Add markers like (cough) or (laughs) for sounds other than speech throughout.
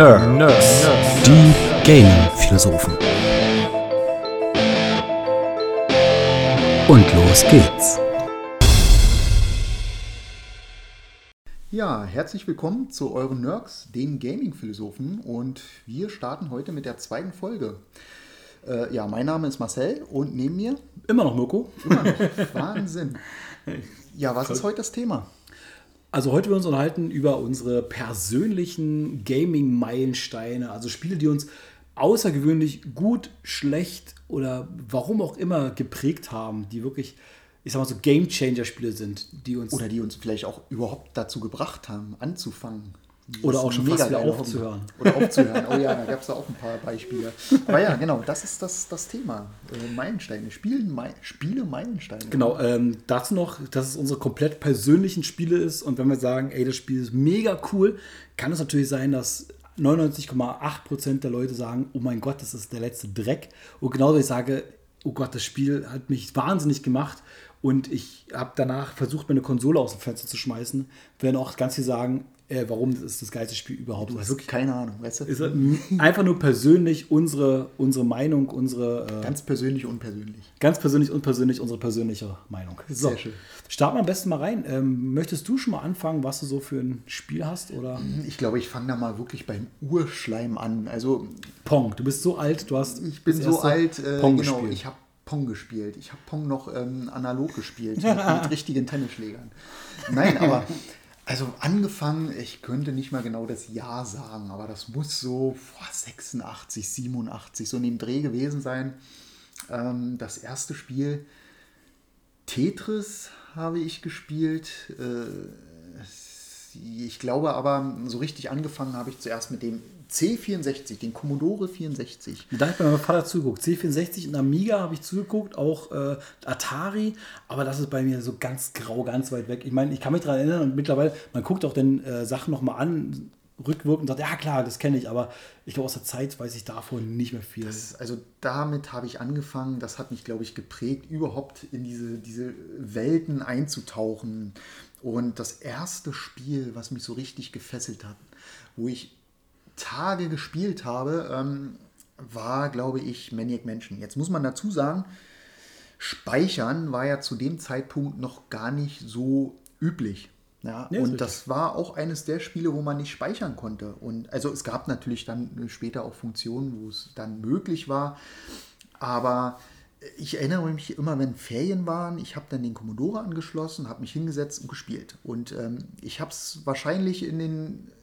Nerds. Nerds. Die Gaming-Philosophen. Und los geht's. Ja, herzlich willkommen zu euren Nerds, den Gaming-Philosophen. Und wir starten heute mit der zweiten Folge. Äh, ja, mein Name ist Marcel und neben mir Immer noch Mirko. immer noch Wahnsinn. Ja, was ist heute das Thema? Also heute werden wir uns unterhalten über unsere persönlichen Gaming-Meilensteine, also Spiele, die uns außergewöhnlich gut, schlecht oder warum auch immer geprägt haben, die wirklich, ich sag mal so Game-Changer-Spiele sind, die uns Oder die uns vielleicht auch überhaupt dazu gebracht haben, anzufangen. Oder auch schon mega fast wieder aufzuhören. (laughs) Oder aufzuhören. Oh ja, (laughs) da gab es da auch ein paar Beispiele. Aber ja, genau, das ist das, das Thema. Äh, Meilensteine. Spielen, Mei Spiele Meilensteine. Genau, ähm, dazu noch, dass es unsere komplett persönlichen Spiele ist und wenn wir sagen, ey, das Spiel ist mega cool, kann es natürlich sein, dass 99,8% der Leute sagen, oh mein Gott, das ist der letzte Dreck. Und genauso ich sage, oh Gott, das Spiel hat mich wahnsinnig gemacht und ich habe danach versucht, meine Konsole aus dem Fenster zu schmeißen, werden auch ganz viele sagen, äh, warum das ist das geilste Spiel überhaupt. Du hast Wirklich, keine Ahnung, weißt du? ist (laughs) einfach nur persönlich unsere, unsere Meinung, unsere äh, Ganz persönlich, unpersönlich. Ganz persönlich und persönlich unsere persönliche Meinung. Sehr schön. Starten wir am besten mal rein. Ähm, möchtest du schon mal anfangen, was du so für ein Spiel hast? Oder Ich glaube, ich fange da mal wirklich beim Urschleim an. Also Pong. Du bist so alt, du hast. ich bin so alt, äh, Pong genau, gespielt. ich habe Pong gespielt. Ich habe Pong noch ähm, analog gespielt, (laughs) mit, mit richtigen Tennisschlägern. Nein, aber (laughs) also angefangen, ich könnte nicht mal genau das Jahr sagen, aber das muss so boah, 86, 87, so in dem Dreh gewesen sein. Ähm, das erste Spiel, Tetris habe ich gespielt. Äh, ich glaube aber, so richtig angefangen habe ich zuerst mit dem C64, den Commodore 64. Da habe ich bei meinem Vater zugeguckt. C64 und Amiga habe ich zugeguckt, auch äh, Atari, aber das ist bei mir so ganz grau, ganz weit weg. Ich meine, ich kann mich daran erinnern und mittlerweile, man guckt auch den äh, Sachen nochmal an, rückwirkend und sagt, ja klar, das kenne ich, aber ich glaube, aus der Zeit weiß ich davon nicht mehr viel. Das, also damit habe ich angefangen, das hat mich, glaube ich, geprägt, überhaupt in diese, diese Welten einzutauchen. Und das erste Spiel, was mich so richtig gefesselt hat, wo ich Tage gespielt habe, ähm, war, glaube ich, Maniac Mansion. Jetzt muss man dazu sagen, Speichern war ja zu dem Zeitpunkt noch gar nicht so üblich. Ja, ist und das war auch eines der Spiele, wo man nicht speichern konnte. Und also es gab natürlich dann später auch Funktionen, wo es dann möglich war. Aber ich erinnere mich immer, wenn Ferien waren, ich habe dann den Commodore angeschlossen, habe mich hingesetzt und gespielt. Und ähm, ich habe es wahrscheinlich in den äh,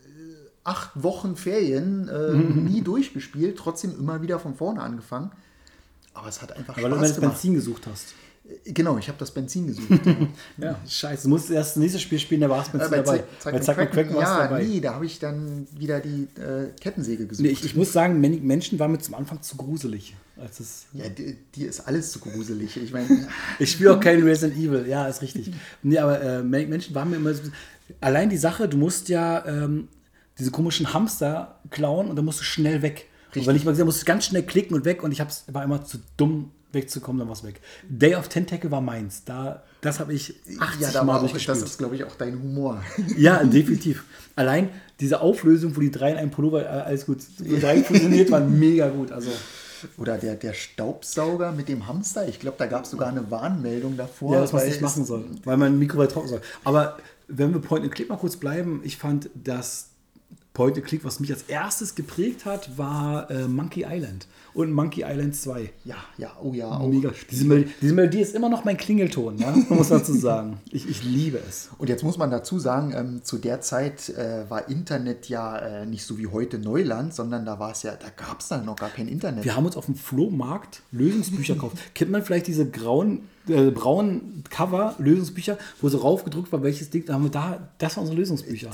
acht Wochen Ferien äh, nie durchgespielt, trotzdem immer wieder von vorne angefangen. Aber es hat einfach weil du immer Spaß das. Benzin gesucht hast. Genau, ich habe das Benzin gesucht. (laughs) Ja, scheiße. Du musst erst das nächste Spiel spielen, da war es Benzin Äh, dabei. Zack- Bei Zack McCracken war es ja, dabei. nee, da habe ich dann wieder die äh, Kettensäge gesucht. Nee, ich, ich muss sagen, Manic Menschen war mir zum Anfang zu gruselig. Als es, ja, die- dir ist alles zu gruselig. Ich meine, (laughs) ich spiele auch kein Resident Evil, ja, ist richtig. Nee, aber äh, Menschen waren mir immer so. Allein die Sache, du musst ja ähm, diese komischen Hamster klauen und dann musst du schnell weg. Und wenn ich mal gesehen habe, musst du ganz schnell klicken und weg und ich hab's, war immer zu dumm wegzukommen, dann war es weg. Day of Tentacle war meins. Da, das habe ich 80 ja, da Mal war auch, das ist, glaube ich, auch dein Humor. (laughs) Ja, definitiv. Allein diese Auflösung, wo die drei in einem Pullover, äh, alles gut, die drei (laughs) fusioniert waren, mega gut. Also, Oder der, der Staubsauger mit dem Hamster. Ich glaube, da gab es sogar eine Warnmeldung davor. ja, dass man es weil nicht machen soll, weil mein Mikro weit trocken soll. Aber wenn wir Point and Click mal kurz bleiben, ich fand, dass Point and Click, was mich als erstes geprägt hat, war äh, Monkey Island und Monkey Island 2. Ja, ja, oh ja, auch. Mega. Diese Melodie, diese Melodie ist immer noch mein Klingelton, ja? muss man dazu sagen. Ich, ich liebe es. Und jetzt muss man dazu sagen, ähm, zu der Zeit äh, war Internet ja äh, nicht so wie heute Neuland, sondern da war es ja, da gab es dann noch gar kein Internet. Wir haben uns auf dem Flohmarkt Lösungsbücher gekauft. (laughs) Kennt man vielleicht diese grauen, äh, braunen Cover-Lösungsbücher, wo so raufgedruckt war, welches Ding? Da haben wir da, das waren unsere Lösungsbücher.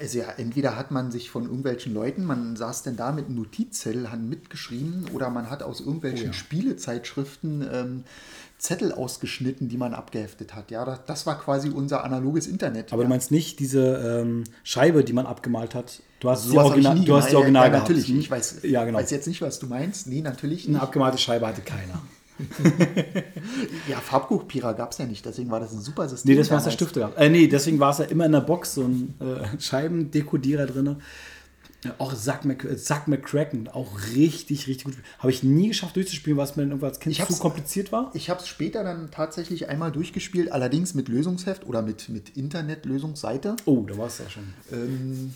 Also ja, entweder hat man sich von irgendwelchen Leuten, man saß denn da mit einem Notizzettel, hat mitgeschrieben, oder man hat aus irgendwelchen Oh ja. Spielezeitschriften ähm, Zettel ausgeschnitten, die man abgeheftet hat. Ja, das, das war quasi unser analoges Internet. Aber ja. du meinst nicht diese ähm, Scheibe, die man abgemalt hat? Du hast die hab ich Original, du hast die. Original ja, gehabt. natürlich. Hm? Ich weiß, Ja, genau. weiß jetzt nicht, was du meinst. Nee, natürlich Eine nicht. abgemalte Scheibe hatte keiner. (laughs) Ja, Farbkopierer gab es ja nicht, deswegen war das ein super System. Nee, das war der. Stifte. Äh, nee, deswegen war es ja immer in der Box so ein äh, Scheibendekodierer drin. Auch Zack, Mc, äh, Zack McCracken, auch richtig, richtig gut. Habe ich nie geschafft durchzuspielen, was mir dann irgendwann als Kind zu kompliziert war. Ich habe es später dann tatsächlich einmal durchgespielt, allerdings mit Lösungsheft oder mit, mit Internet-Lösungsseite. Oh, da war es ja schon. Ähm,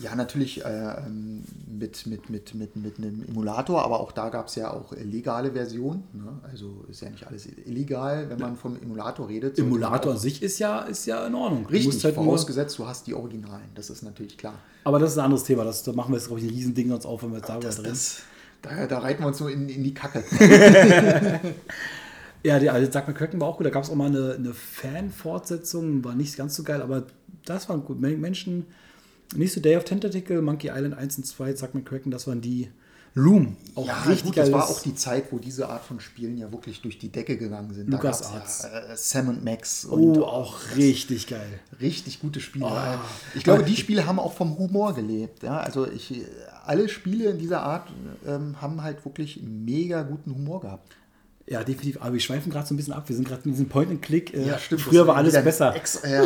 ja, natürlich äh, ähm, mit, mit, mit, mit, mit einem Emulator, aber auch da gab es ja auch legale Versionen. Ne? Also ist ja nicht alles illegal, wenn man vom Emulator redet. man Emulator an sich ist ja, ist ja in Ordnung. Du Richtig, musst halt vorausgesetzt, du hast die Originalen, das ist natürlich klar. aber das ist ein anderes Thema. Das, da machen wir jetzt, glaube ich, ein Riesending uns auf, wenn wir jetzt darüber Das, reden. das, da, da reiten wir uns so in, in die Kacke. (laughs) (laughs) Ja, die also Zack McCracken war auch gut. Da gab es auch mal eine, eine Fan-Fortsetzung, war nicht ganz so geil, aber das waren gut. Men- Menschen, so Day of Tentacle, Monkey Island 1 und 2, Zack McCracken, das waren die. Loom, auch ja, richtig gut, das war auch die Zeit, wo diese Art von Spielen ja wirklich durch die Decke gegangen sind. Lucas Arts. Ja, äh, Sam und Max und Oh, auch richtig geil. richtig gute Spiele. Oh. ich glaube, die Spiele haben auch vom Humor gelebt. Ja? Also ich, alle Spiele in dieser Art ähm, haben halt wirklich mega guten Humor gehabt. Ja, definitiv. Aber wir schweifen gerade so ein bisschen ab. Wir sind gerade in diesem Point-and-Click. Äh, das früher war alles besser. Ex ja,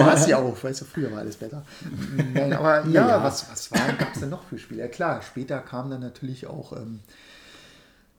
war es ja auch. Weißt du, früher war alles besser. (laughs) Nein, aber ja, Ja. was, was gab es denn noch für Spiele? Ja, klar, später kam dann natürlich auch ähm,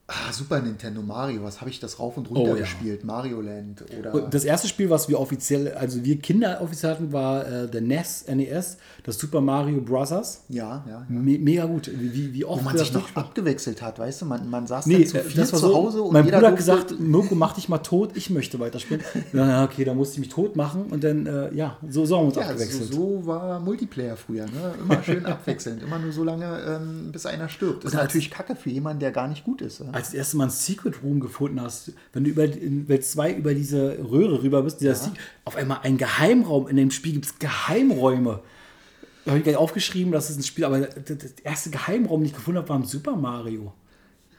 ah, Super Nintendo Mario. Was habe ich das rauf und runter Oh, ja. gespielt? Mario Land oder. Und das erste Spiel, was wir offiziell, also wir Kinder offiziell hatten, war äh, der NES, NES, das Super Mario Bros. ja, ja. ja. Me mega gut. Wie, wie, oft Wo man sich noch durchgespielt- abgewechselt hat, weißt du, man, man saß Nee, zu äh, viel das war zu so, Hause und mein jeder Bruder hat gesagt, Mirko, mach dich mal tot, ich möchte weiterspielen. (laughs) Dann, ja, okay, dann musste ich mich tot machen und dann, äh, ja, so, so haben wir uns Ja, so, abgewechselt. so war Multiplayer früher, ne? Immer schön abwechselnd, immer nur so lange, ähm, bis einer stirbt. Das ist natürlich Kacke für jemanden, der gar nicht gut ist. Ja? Als du das erste Mal ein Secret Room gefunden hast, wenn du über, in Welt 2 über diese Röhre rüber bist, dieser Se- auf einmal ein Geheimraum, in dem Spiel gibt es Geheimräume. Da habe ich gleich aufgeschrieben, das ist ein Spiel, aber das das erste Geheimraum, den ich gefunden habe, war im Super Mario.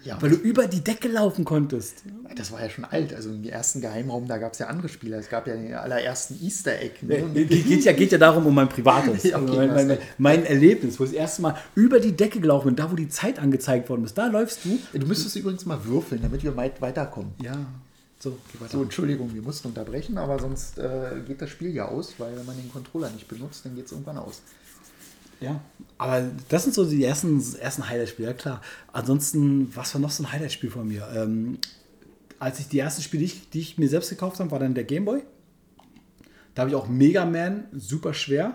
Ja, Weil du über die Decke laufen konntest. das war ja schon alt. Also im ersten Geheimraum, da gab es ja andere Spieler. Es gab ja den allerersten Easter Egg. Ne? Ge- geht, ja, geht ja darum um mein privates. (laughs) Okay, mein, mein, mein Erlebnis, wo ich das erste Mal über die Decke gelaufen bin, da wo die Zeit angezeigt worden ist, da läufst du. Du müsstest übrigens mal würfeln, damit wir weit weiterkommen. Ja, so. So, Entschuldigung, wir mussten unterbrechen, aber sonst äh, geht das Spiel ja aus, weil wenn man den Controller nicht benutzt, dann geht es irgendwann aus. Ja, aber das sind so die ersten, ersten Highlight-Spiele, ja klar. Ansonsten, was war noch so ein Highlight-Spiel von mir? Ähm, als ich die ersten Spiele, die ich, die ich mir selbst gekauft habe, war dann der Gameboy. Da habe ich auch Mega Man, super schwer.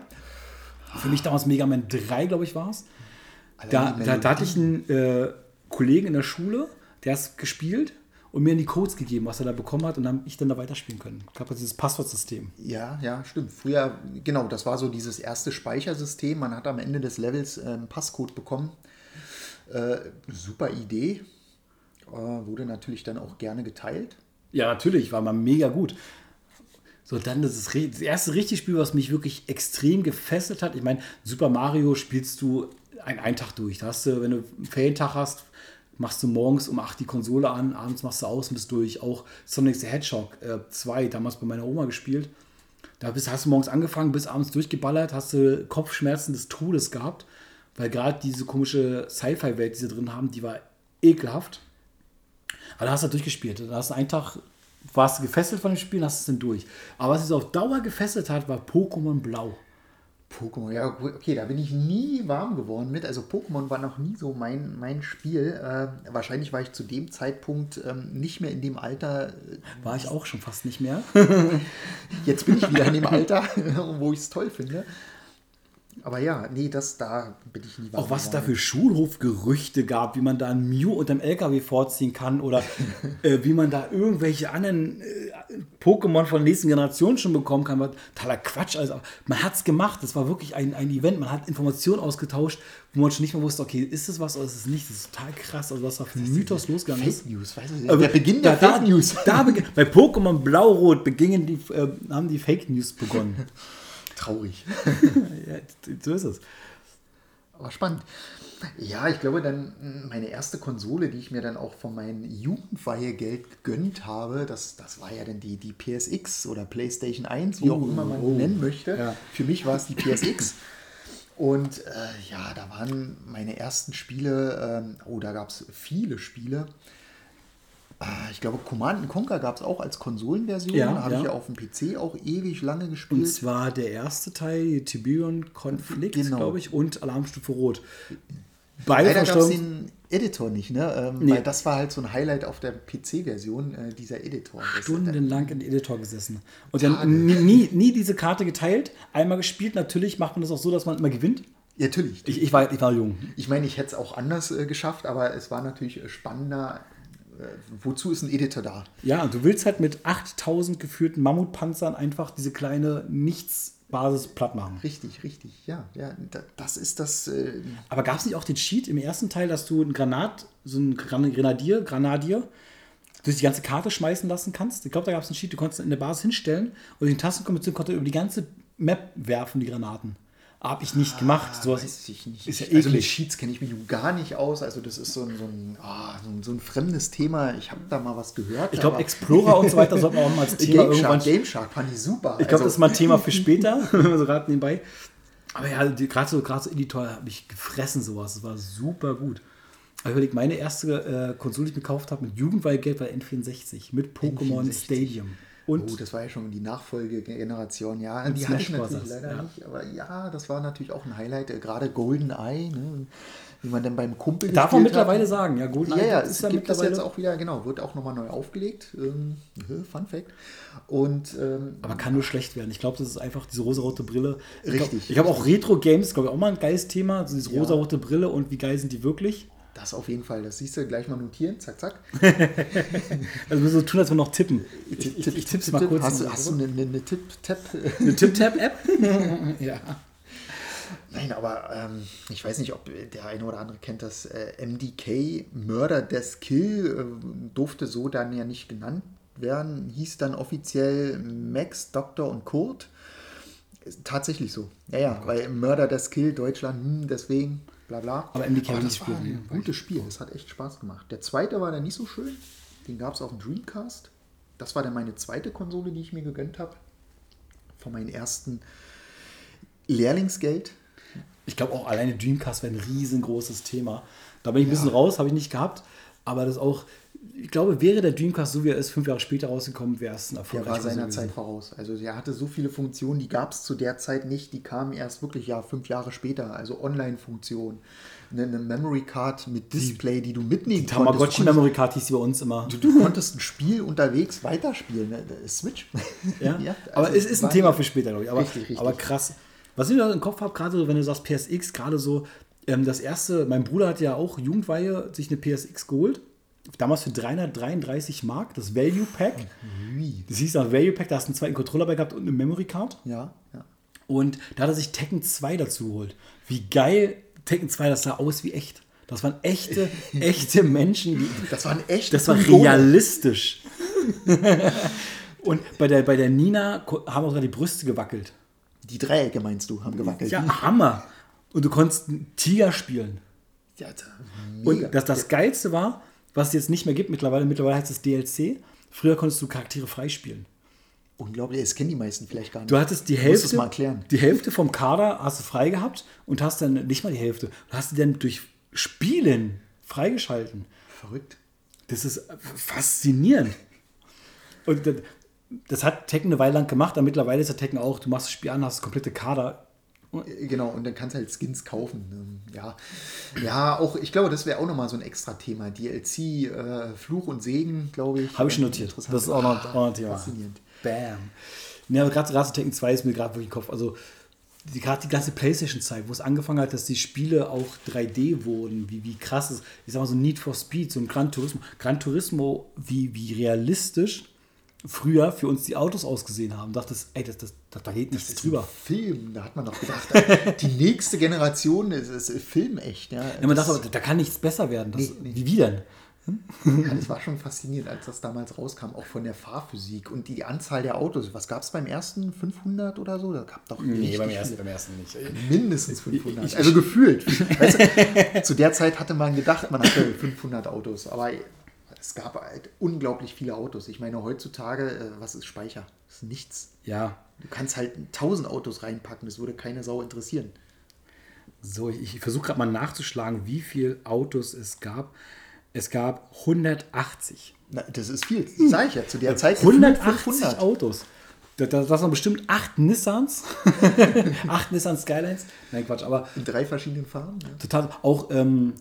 Für mich damals Mega Man 3, glaube ich, war es. Da, da, da hatte ich einen äh, Kollegen in der Schule, der hat es gespielt und mir die Codes gegeben, was er da bekommen hat, und dann hab ich dann da weiterspielen können. Ich habe dieses Passwortsystem. Ja, ja, stimmt. Früher, genau, das war so dieses erste Speichersystem. Man hat am Ende des Levels äh, einen Passcode bekommen. Äh, super Idee. Äh, wurde natürlich dann auch gerne geteilt. Ja, natürlich, war mal mega gut. So, dann das, ist, das erste richtige Spiel, was mich wirklich extrem gefesselt hat. Ich meine, Super Mario spielst du einen, einen Tag durch. Da hast du, wenn du einen Ferientag hast, machst du morgens um 8 die Konsole an, abends machst du aus und bist durch. Auch Sonic the Hedgehog 2, damals bei meiner Oma gespielt. Da bist, hast du morgens angefangen, bis abends durchgeballert, hast du Kopfschmerzen des Todes gehabt, weil gerade diese komische Sci-Fi-Welt, die sie drin haben, die war ekelhaft. Aber da hast du halt durchgespielt. Da hast du einen Tag, warst du gefesselt von dem Spiel und hast es dann durch. Aber was es auf Dauer gefesselt hat, war Pokémon Blau. Pokémon, ja, okay, da bin ich nie warm geworden mit. Also Pokémon war noch nie so mein, mein Spiel. Äh, wahrscheinlich war ich zu dem Zeitpunkt ähm, nicht mehr in dem Alter. äh, War ich auch schon fast nicht mehr. (laughs) Jetzt bin ich wieder in dem Alter, (laughs) wo ich es toll finde. Aber ja, nee, das da bin ich nie Auch was es da für Schulhofgerüchte gab, wie man da ein Mew unterm LKW vorziehen kann oder (laughs) äh, wie man da irgendwelche anderen äh, Pokémon von der nächsten Generation schon bekommen kann. War totaler Quatsch. Also, man hat es gemacht. Das war wirklich ein, ein Event. Man hat Informationen ausgetauscht, wo man schon nicht mehr wusste, okay, ist es was oder ist es nicht? Das ist total krass, also was da für ein Mythos losgegangen ist. Fake News, weißt du? Aber der Beginn der da, Fake News. Da, beginn- bei Pokémon Blau-Rot begingen die, äh, haben die Fake News begonnen. (laughs) Traurig. (laughs) ja, so ist es. Aber spannend. Ja, ich glaube dann, mh, meine erste Konsole, die ich mir dann auch von meinem Jugendweihegeld gegönnt habe, das, das war ja dann die, die PSX oder PlayStation 1, wie auch Oh, immer man oh. nennen möchte. Ja. Für mich war es die PSX. Und äh, ja, da waren meine ersten Spiele, ähm, oh, da gab es viele Spiele. Ah, Ich glaube, Command Conquer gab es auch als Konsolenversion. Ja, Habe ich ja. ja auf dem PC auch ewig lange Und gespielt. zwar der erste Teil, die Tiberium-Konflikt, Genau. glaube ich, und Alarmstufe Rot. Beide Leider gab es den Editor nicht, ne? Ähm, Nee. Weil das war halt so ein Highlight auf der PC-Version, äh, dieser Editor. Stundenlang im Editor gesessen. Und dann nie, nie, diese Karte geteilt, einmal gespielt. Natürlich macht man das auch so, dass man immer gewinnt. Ja, natürlich. Ich, ich, war, ich war jung. Ich meine, ich hätte es auch anders äh, geschafft, aber es war natürlich spannender. Äh, wozu ist ein Editor da? Ja, du willst halt mit 8000 geführten Mammutpanzern einfach diese kleine Nichtsbasis platt machen. Richtig, richtig, ja. ja da, das ist das. Äh, Aber gab es nicht auch den Cheat im ersten Teil, dass du ein Granat, so ein Gran- Grenadier, Granadier, durch die ganze Karte schmeißen lassen kannst? Ich glaube, da gab es einen Cheat, du konntest in der Basis hinstellen und die Tastenkombination konnte über die ganze Map werfen, die Granaten. Hab ich nicht gemacht. Ah, weiß ich nicht. Ist ja also mit eklig. Cheats kenne ich mich gar nicht aus. Also das ist so ein, so ein, ah, so ein, so ein fremdes Thema. Ich habe da mal was gehört. Ich glaube, Explorer und so weiter sollten wir auch mal als (laughs) Thema Game irgendwann. Shark, Game Shark fand ich super. Ich glaube, Also- das ist mal ein Thema für (laughs) später, (laughs) so gerade nebenbei. Aber ja, gerade so, gerade so Editor habe ich gefressen, sowas. Das war super gut. Aber überleg, meine erste äh, Konsole, die ich gekauft habe mit Jugendweihgeld war N64 mit Pokémon N64. Stadium. Und oh, das war ja schon die Nachfolgegeneration. Ja, die hatte ich natürlich leider ja. nicht. Aber ja, das war natürlich auch ein Highlight. Äh, Gerade Golden Eye, ne? wie man dann beim Kumpel darf man gespielt hat. mittlerweile sagen, ja, Golden Ja, ja, ist es ja gibt das mittlerweile. jetzt auch wieder, genau, wird auch nochmal neu aufgelegt. Ähm, Fun Fact. Und ähm, aber kann nur schlecht werden. Ich glaube, das ist einfach diese rosarote Brille. Ich glaub- Richtig. Ich habe auch Retro-Games, glaube ich, auch mal ein geiles Thema. Also diese rosarote Brille und wie geil sind die wirklich. Das auf jeden Fall, das siehst du gleich mal notieren. Zack, zack. (laughs) Also wir so tun, als wir noch tippen. Ich, ich, ich tipp's mal kurz. Hast, du- hast du eine, eine, eine Tip-Tap-App? (laughs) ja. Nein, aber ähm, ich weiß nicht, ob der eine oder andere kennt das. Äh, MDK, Murder Death Kill, äh, durfte so dann ja nicht genannt werden. Hieß dann offiziell Max, Doktor und Kurt. Tatsächlich so. Ja, ja, weil Murder Death Kill, Deutschland, hm, deswegen, bla bla. Aber MDK ich das war gespielt, ein ne? gutes Spiel. Das hat echt Spaß gemacht. Der zweite war dann nicht so schön. Den gab es auf dem Dreamcast. Das war dann meine zweite Konsole, die ich mir gegönnt habe. Von meinem ersten Lehrlingsgeld. Ich glaube auch alleine Dreamcast wäre ein riesengroßes Thema. Da bin ich ein bisschen raus, habe ich nicht gehabt. Aber das auch, ich glaube, wäre der Dreamcast so wie er ist, fünf Jahre später rausgekommen, wäre es ein Der erfolgreicher war seiner gewesen. Zeit voraus. Also der hatte so viele Funktionen, die gab es zu der Zeit nicht. Die kamen erst wirklich ja fünf Jahre später. Also Online-Funktionen, eine, eine Memory Card mit Display, die du mitnehmen konntest. Tamagotchi Du Memory Card hieß sie bei uns immer. du konntest ein Spiel unterwegs weiterspielen. Ne? Switch. Ja, (laughs) Ja, aber also es ist ein Thema für später, glaube ich. Aber, Richtig, richtig. aber krass. Was ich noch im Kopf habe, gerade so, wenn du sagst PSX, gerade so, ähm, das erste, mein Bruder hat ja auch Jugendweihe sich eine PSX geholt. Damals für 333 Mark, das Value Pack. Das hieß auch Value Pack, da hast du einen zweiten Controller bei gehabt und eine Memory Card. Ja, ja. Und da hat er sich Tekken 2 dazu geholt. Wie geil Tekken 2, das sah aus wie echt. Das waren echte, (laughs) echte Menschen. Die, Das war ein echt das war realistisch. (laughs) Und bei der, bei der Nina haben auch sogar die Brüste gewackelt. Die Dreiecke meinst du, haben gewackelt. Ja, Hammer. Und du konntest einen Tiger spielen. Ja, Und das, das Geilste war, was es jetzt nicht mehr gibt mittlerweile, mittlerweile heißt es DLC. Früher konntest du Charaktere freispielen. Unglaublich, das kennen die meisten vielleicht gar nicht. Du hattest die Hälfte, mal erklären. die Hälfte vom Kader hast du frei gehabt und hast dann nicht mal die Hälfte. Du hast die dann durch Spielen freigeschalten. Verrückt. Das ist faszinierend. Und das, das hat Tekken eine Weile lang gemacht, aber mittlerweile ist der Tekken auch, du machst das Spiel an, hast das komplette Kader. Äh, Genau, und dann kannst du halt Skins kaufen. Ähm, Ja, ja auch, ich glaube, das wäre auch nochmal so ein extra Thema. DLC, äh, Fluch und Segen, glaube ich. Habe ich schon notiert. Das ist auch noch, auch noch ein Thema. Faszinierend. Bam. Ja, aber gerade gerade Tekken 2 ist mir gerade wirklich im Kopf. Also die, gerade die ganze Playstation-Zeit, wo es angefangen hat, dass die Spiele auch 3D wurden, wie, wie krass ist. Ich sag mal so Need for Speed, so ein Gran Turismo. Gran Turismo, wie, wie realistisch früher für uns die Autos ausgesehen haben. Dachtest, ey, das, das, das, da geht nichts Das ist drüber. ein Film, da hat man doch gedacht, äh, die nächste Generation ist, ist filmecht. Ja, Ja, man das, dachte, aber, da kann nichts besser werden. Das, Nee, nee. Wie denn? ja, das war schon faszinierend, als das damals rauskam, auch von der Fahrphysik und die Anzahl der Autos. Was gab es beim ersten? 500 oder so? Da gab doch richtig viele. beim ersten nicht. Mindestens 500. also gefühlt. Weißt du, zu der Zeit hatte man gedacht, man hatte 500 Autos. Aber es gab halt unglaublich viele Autos. Ich meine, heutzutage, äh, was ist Speicher? Das ist nichts. Ja, Du kannst halt 1000 Autos reinpacken, das würde keine Sau interessieren. So, ich, ich versuche gerade mal nachzuschlagen, wie viele Autos es gab. Es gab 180. Na, das ist viel, sag ich ja. Zu der Zeit 180 Autos. Da, da, das waren bestimmt acht Nissans. (laughs) acht Nissan Skylines. Nein, Quatsch, aber In drei verschiedenen Farben. Ja. total. Auch ähm,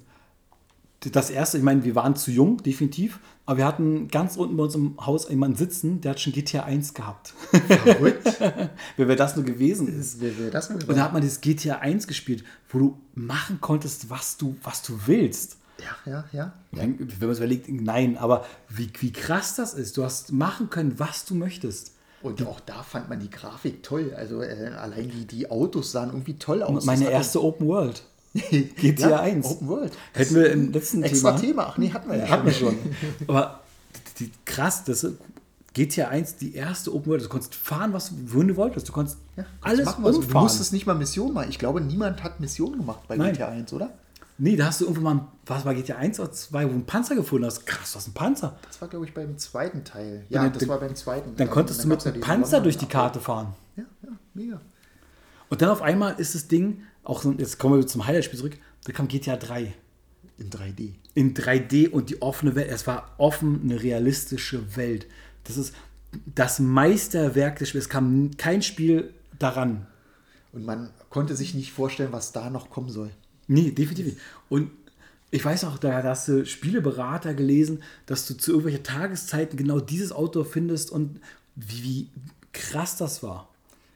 das erste, ich meine, wir waren zu jung, definitiv. Aber wir hatten ganz unten bei uns im Haus jemanden sitzen, der hat schon GTA 1 gehabt. Verrückt. (laughs) Wer wer das nur gewesen ist. Wer, wer das mal Und da hat man dieses GTA 1 gespielt, wo du machen konntest, was du, was du willst. Ja, ja, ja. Wenn man es überlegt, nein, aber wie, wie krass das ist. Du hast machen können, was du möchtest. Und auch da fand man die Grafik toll. Also äh, allein die, die Autos sahen irgendwie toll aus. Meine Das erste Open World. (laughs) GTA ja, 1. Open World. Hätten wir im letzten Extra Thema. Thema. Ach nee, hatten wir ja. Hatten wir schon. Aber die, die, krass, das ist GTA 1, die erste Open World. Du konntest fahren, was wohin du wolltest. Du konntest Ja, alles machen so. Du umfahren. musstest nicht mal Missionen machen. Ich glaube, niemand hat Missionen gemacht bei Nein. GTA 1, oder? nee, da hast du irgendwann mal, was war GTA 1 oder 2, wo du einen Panzer gefunden hast. Krass, du hast einen Panzer. Das war, glaube ich, beim zweiten Teil. Ja, dann- das dann- war beim zweiten. Dann Ähm, konntest du gab's mit einem Panzer durch die Karte fahren. Ja, ja, mega. Und dann auf einmal ist das Ding, auch jetzt kommen wir zum Highlight-Spiel zurück, da kam GTA 3. In 3D. in 3D und die offene Welt. Es war offen, eine realistische Welt. Das ist das Meisterwerk des Spiels. Es kam kein Spiel daran. Und man konnte sich nicht vorstellen, was da noch kommen soll. Nee, definitiv nicht. Und ich weiß auch, da hast du Spieleberater gelesen, dass du zu irgendwelchen Tageszeiten genau dieses Auto findest und wie, wie krass das war.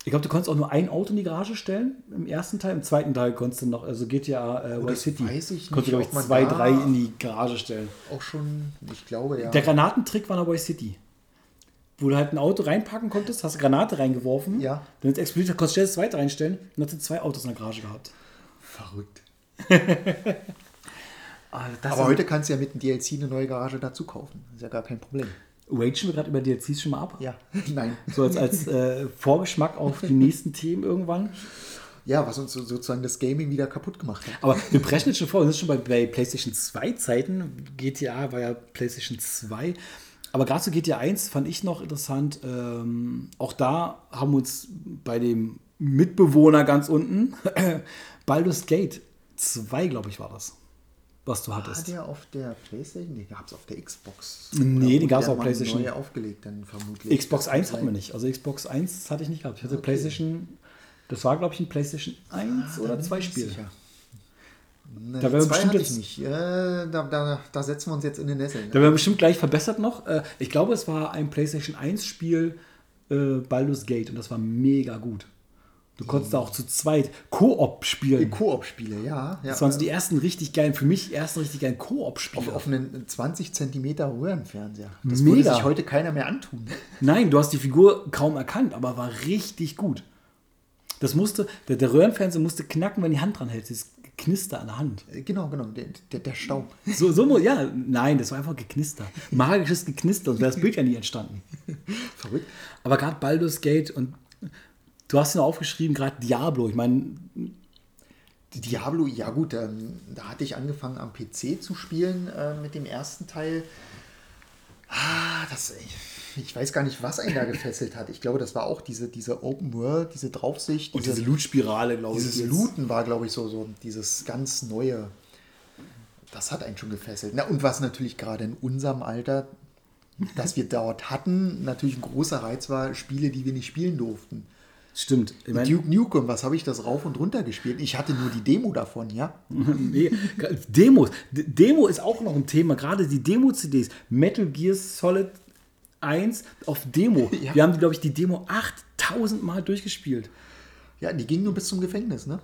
Ich glaube, du konntest auch nur ein Auto in die Garage stellen im ersten Teil. Im zweiten Teil konntest du noch, also GTA äh, Oh, Vice das City, weiß ich konntest du, glaube ich, zwei, drei in die Garage stellen. Auch schon, ich glaube, ja. Der Granatentrick war in der Vice City. Wo du halt ein Auto reinpacken konntest, hast eine Granate reingeworfen, Ja. dann ist es explodiert, konntest du schnell das zweite reinstellen und dann hast du zwei Autos in der Garage gehabt. Verrückt. (laughs) Das Aber ist- heute kannst du ja mit dem DLC eine neue Garage dazu kaufen. Ist ja gar kein Problem. Ragen wir gerade über DLCs schon mal ab? Ja, (laughs) nein. So als, als äh, Vorgeschmack auf die nächsten Themen irgendwann. Ja, was uns so- sozusagen das Gaming wieder kaputt gemacht hat. Aber wir brechen jetzt schon vor, wir sind schon bei, bei PlayStation 2 Zeiten. GTA war ja PlayStation 2. Aber gerade zu GTA 1 fand ich noch interessant. Ähm, auch da haben wir uns bei dem Mitbewohner ganz unten, (clears throat) Baldur's Gate 2, glaube ich, war das, was du War hattest. der auf der Playstation? Den gab es auf der Xbox. Nee, den wurde gab's der auf PlayStation. Neu aufgelegt, dann vermutlich. Xbox Das kann 1 hatten wir nicht. Also Xbox 1 hatte ich nicht gehabt. Ich hatte Okay. PlayStation, das war, glaube ich, ein PlayStation 1 Ah, oder bin 2 ich Spiel. sicher. Ne, Da werden wir bestimmt jetzt- nicht. Äh, da, da, da setzen wir uns jetzt in den Nessel. Da werden wir bestimmt gleich verbessert noch. Äh, Ich glaube, es war ein PlayStation 1 Spiel, äh, Baldur's Gate, und das war mega gut. Du konntest da auch zu zweit Koop spielen. Koop-Spiele, ja. ja. Das waren so die ersten richtig geilen, für mich ersten richtig geilen auf, Koop-Spiele. auf einen 20 Zentimeter Röhrenfernseher. Das Mega. würde sich heute keiner mehr antun. Nein, du hast die Figur kaum erkannt, aber war richtig gut. Das musste, der, der Röhrenfernseher musste knacken, wenn die Hand dran hält. Das Knister an der Hand. Äh, Genau, genau. Der, der, der Staub. So, so, ja, nein, das war einfach Geknister. Magisches Geknister, sonst wäre das Bild ja nie entstanden. (laughs) Verrückt. Aber gerade Baldur's Gate und du hast ja aufgeschrieben, gerade Diablo. Ich meine, Diablo, ja gut, ähm, da hatte ich angefangen am PC zu spielen äh, mit dem ersten Teil. Ah, das, ich weiß gar nicht, was einen da gefesselt hat. Ich glaube, das war auch diese, diese Open World, diese Draufsicht. und diese Loot-Spirale, glaube ich. Dieses jetzt. Looten war, glaube ich, so, so dieses ganz Neue. Das hat einen schon gefesselt. Na, und was natürlich gerade in unserem Alter, das wir dort hatten, natürlich ein großer Reiz war, Spiele, die wir nicht spielen durften. Stimmt. Ich mein, Duke Nukem, was habe ich das rauf und runter gespielt? Ich hatte nur die Demo davon, ja. (laughs) nee, Demos. D- Demo ist auch noch ein Thema. Gerade die Demo-CDs. Metal Gear Solid 1 auf Demo. (laughs) Ja. Wir haben, glaube ich, die Demo 8000 Mal durchgespielt. Ja, die ging nur bis zum Gefängnis, ne?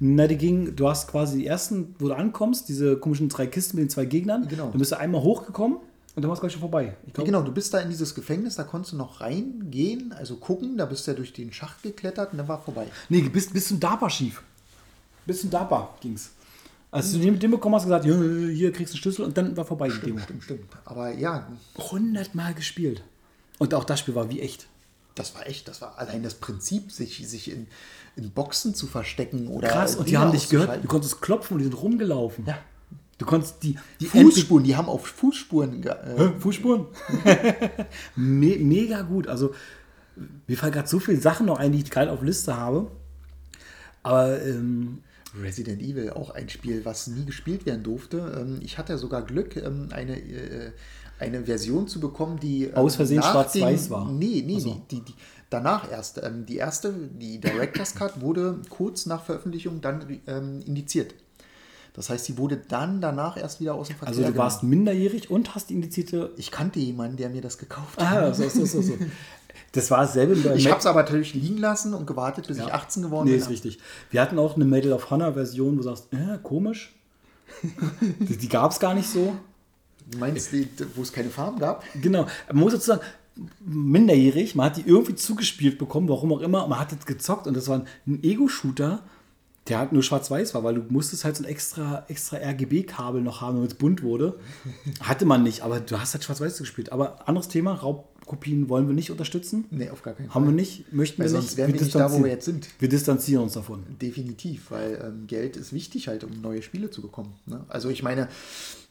Na, die ging, du hast quasi die ersten, wo du ankommst, diese komischen drei Kisten mit den zwei Gegnern. Genau. Dann bist du einmal hochgekommen und dann war es gleich schon vorbei. Ja, glaub, genau, du bist da in dieses Gefängnis, da konntest du noch reingehen, also gucken, da bist du ja durch den Schacht geklettert und dann war vorbei. Nee, bis, bis zum DARPA schief. Bis zum DARPA ging's. Als du den bekommen hast, gesagt, "Ja, hier kriegst du einen Schlüssel und dann war vorbei die Demo. Stimmt, stimmt. Aber ja, 100 Mal gespielt. Und auch das Spiel war wie echt. das war echt, das war allein das Prinzip, sich, sich in, in Boxen zu verstecken oder. Krass, und die haben dich gehört. Du konntest klopfen und die sind rumgelaufen. Ja. Du konntest die, die Fußspuren, die haben auf Fußspuren. Äh, Hä? Fußspuren? (laughs) Me mega gut. Also, mir fallen gerade so viele Sachen noch ein, die ich gerade auf Liste habe. Aber ähm, Resident Evil, auch ein Spiel, was nie gespielt werden durfte. Ähm, ich hatte sogar Glück, ähm, eine, äh, eine Version zu bekommen, die ähm, Aus Versehen schwarz-weiß war. Nee, nee, Ach so. die, die, die, danach erst. Die erste, die Director's Cut, wurde kurz nach Veröffentlichung dann indiziert. Das heißt, sie wurde dann danach erst wieder aus dem Verkehr Also du warst genommen. minderjährig und hast die indizierte. Ich kannte jemanden, der mir das gekauft hat. Ah, so, so, so, so. Das war dasselbe bei Ich habe es aber natürlich liegen lassen und gewartet, bis ich 18 geworden Nee, bin. ist richtig. Wir hatten auch eine Medal of Honor Version, wo du sagst, äh, komisch. (laughs) die die gab es gar nicht so. Du meinst, die, wo es keine Farben gab? Genau. Man muss dazu sagen, minderjährig, man hat die irgendwie zugespielt bekommen, warum auch immer. Man hat jetzt gezockt und das war ein Ego-Shooter, der halt nur schwarz-weiß war, weil du musstest halt so ein extra, extra RGB-Kabel noch haben, damit es bunt wurde. (laughs) Hatte man nicht, aber du hast halt schwarz-weiß gespielt. Aber anderes Thema, Raubkopien wollen wir nicht unterstützen. Nee, auf gar keinen Fall. Haben wir nicht, möchten Weil wir sonst nicht. wären wir nicht da, wo wir jetzt sind. Wir distanzieren uns davon. Definitiv, weil ähm, Geld ist wichtig halt, um neue Spiele zu bekommen. Ne? Also ich meine,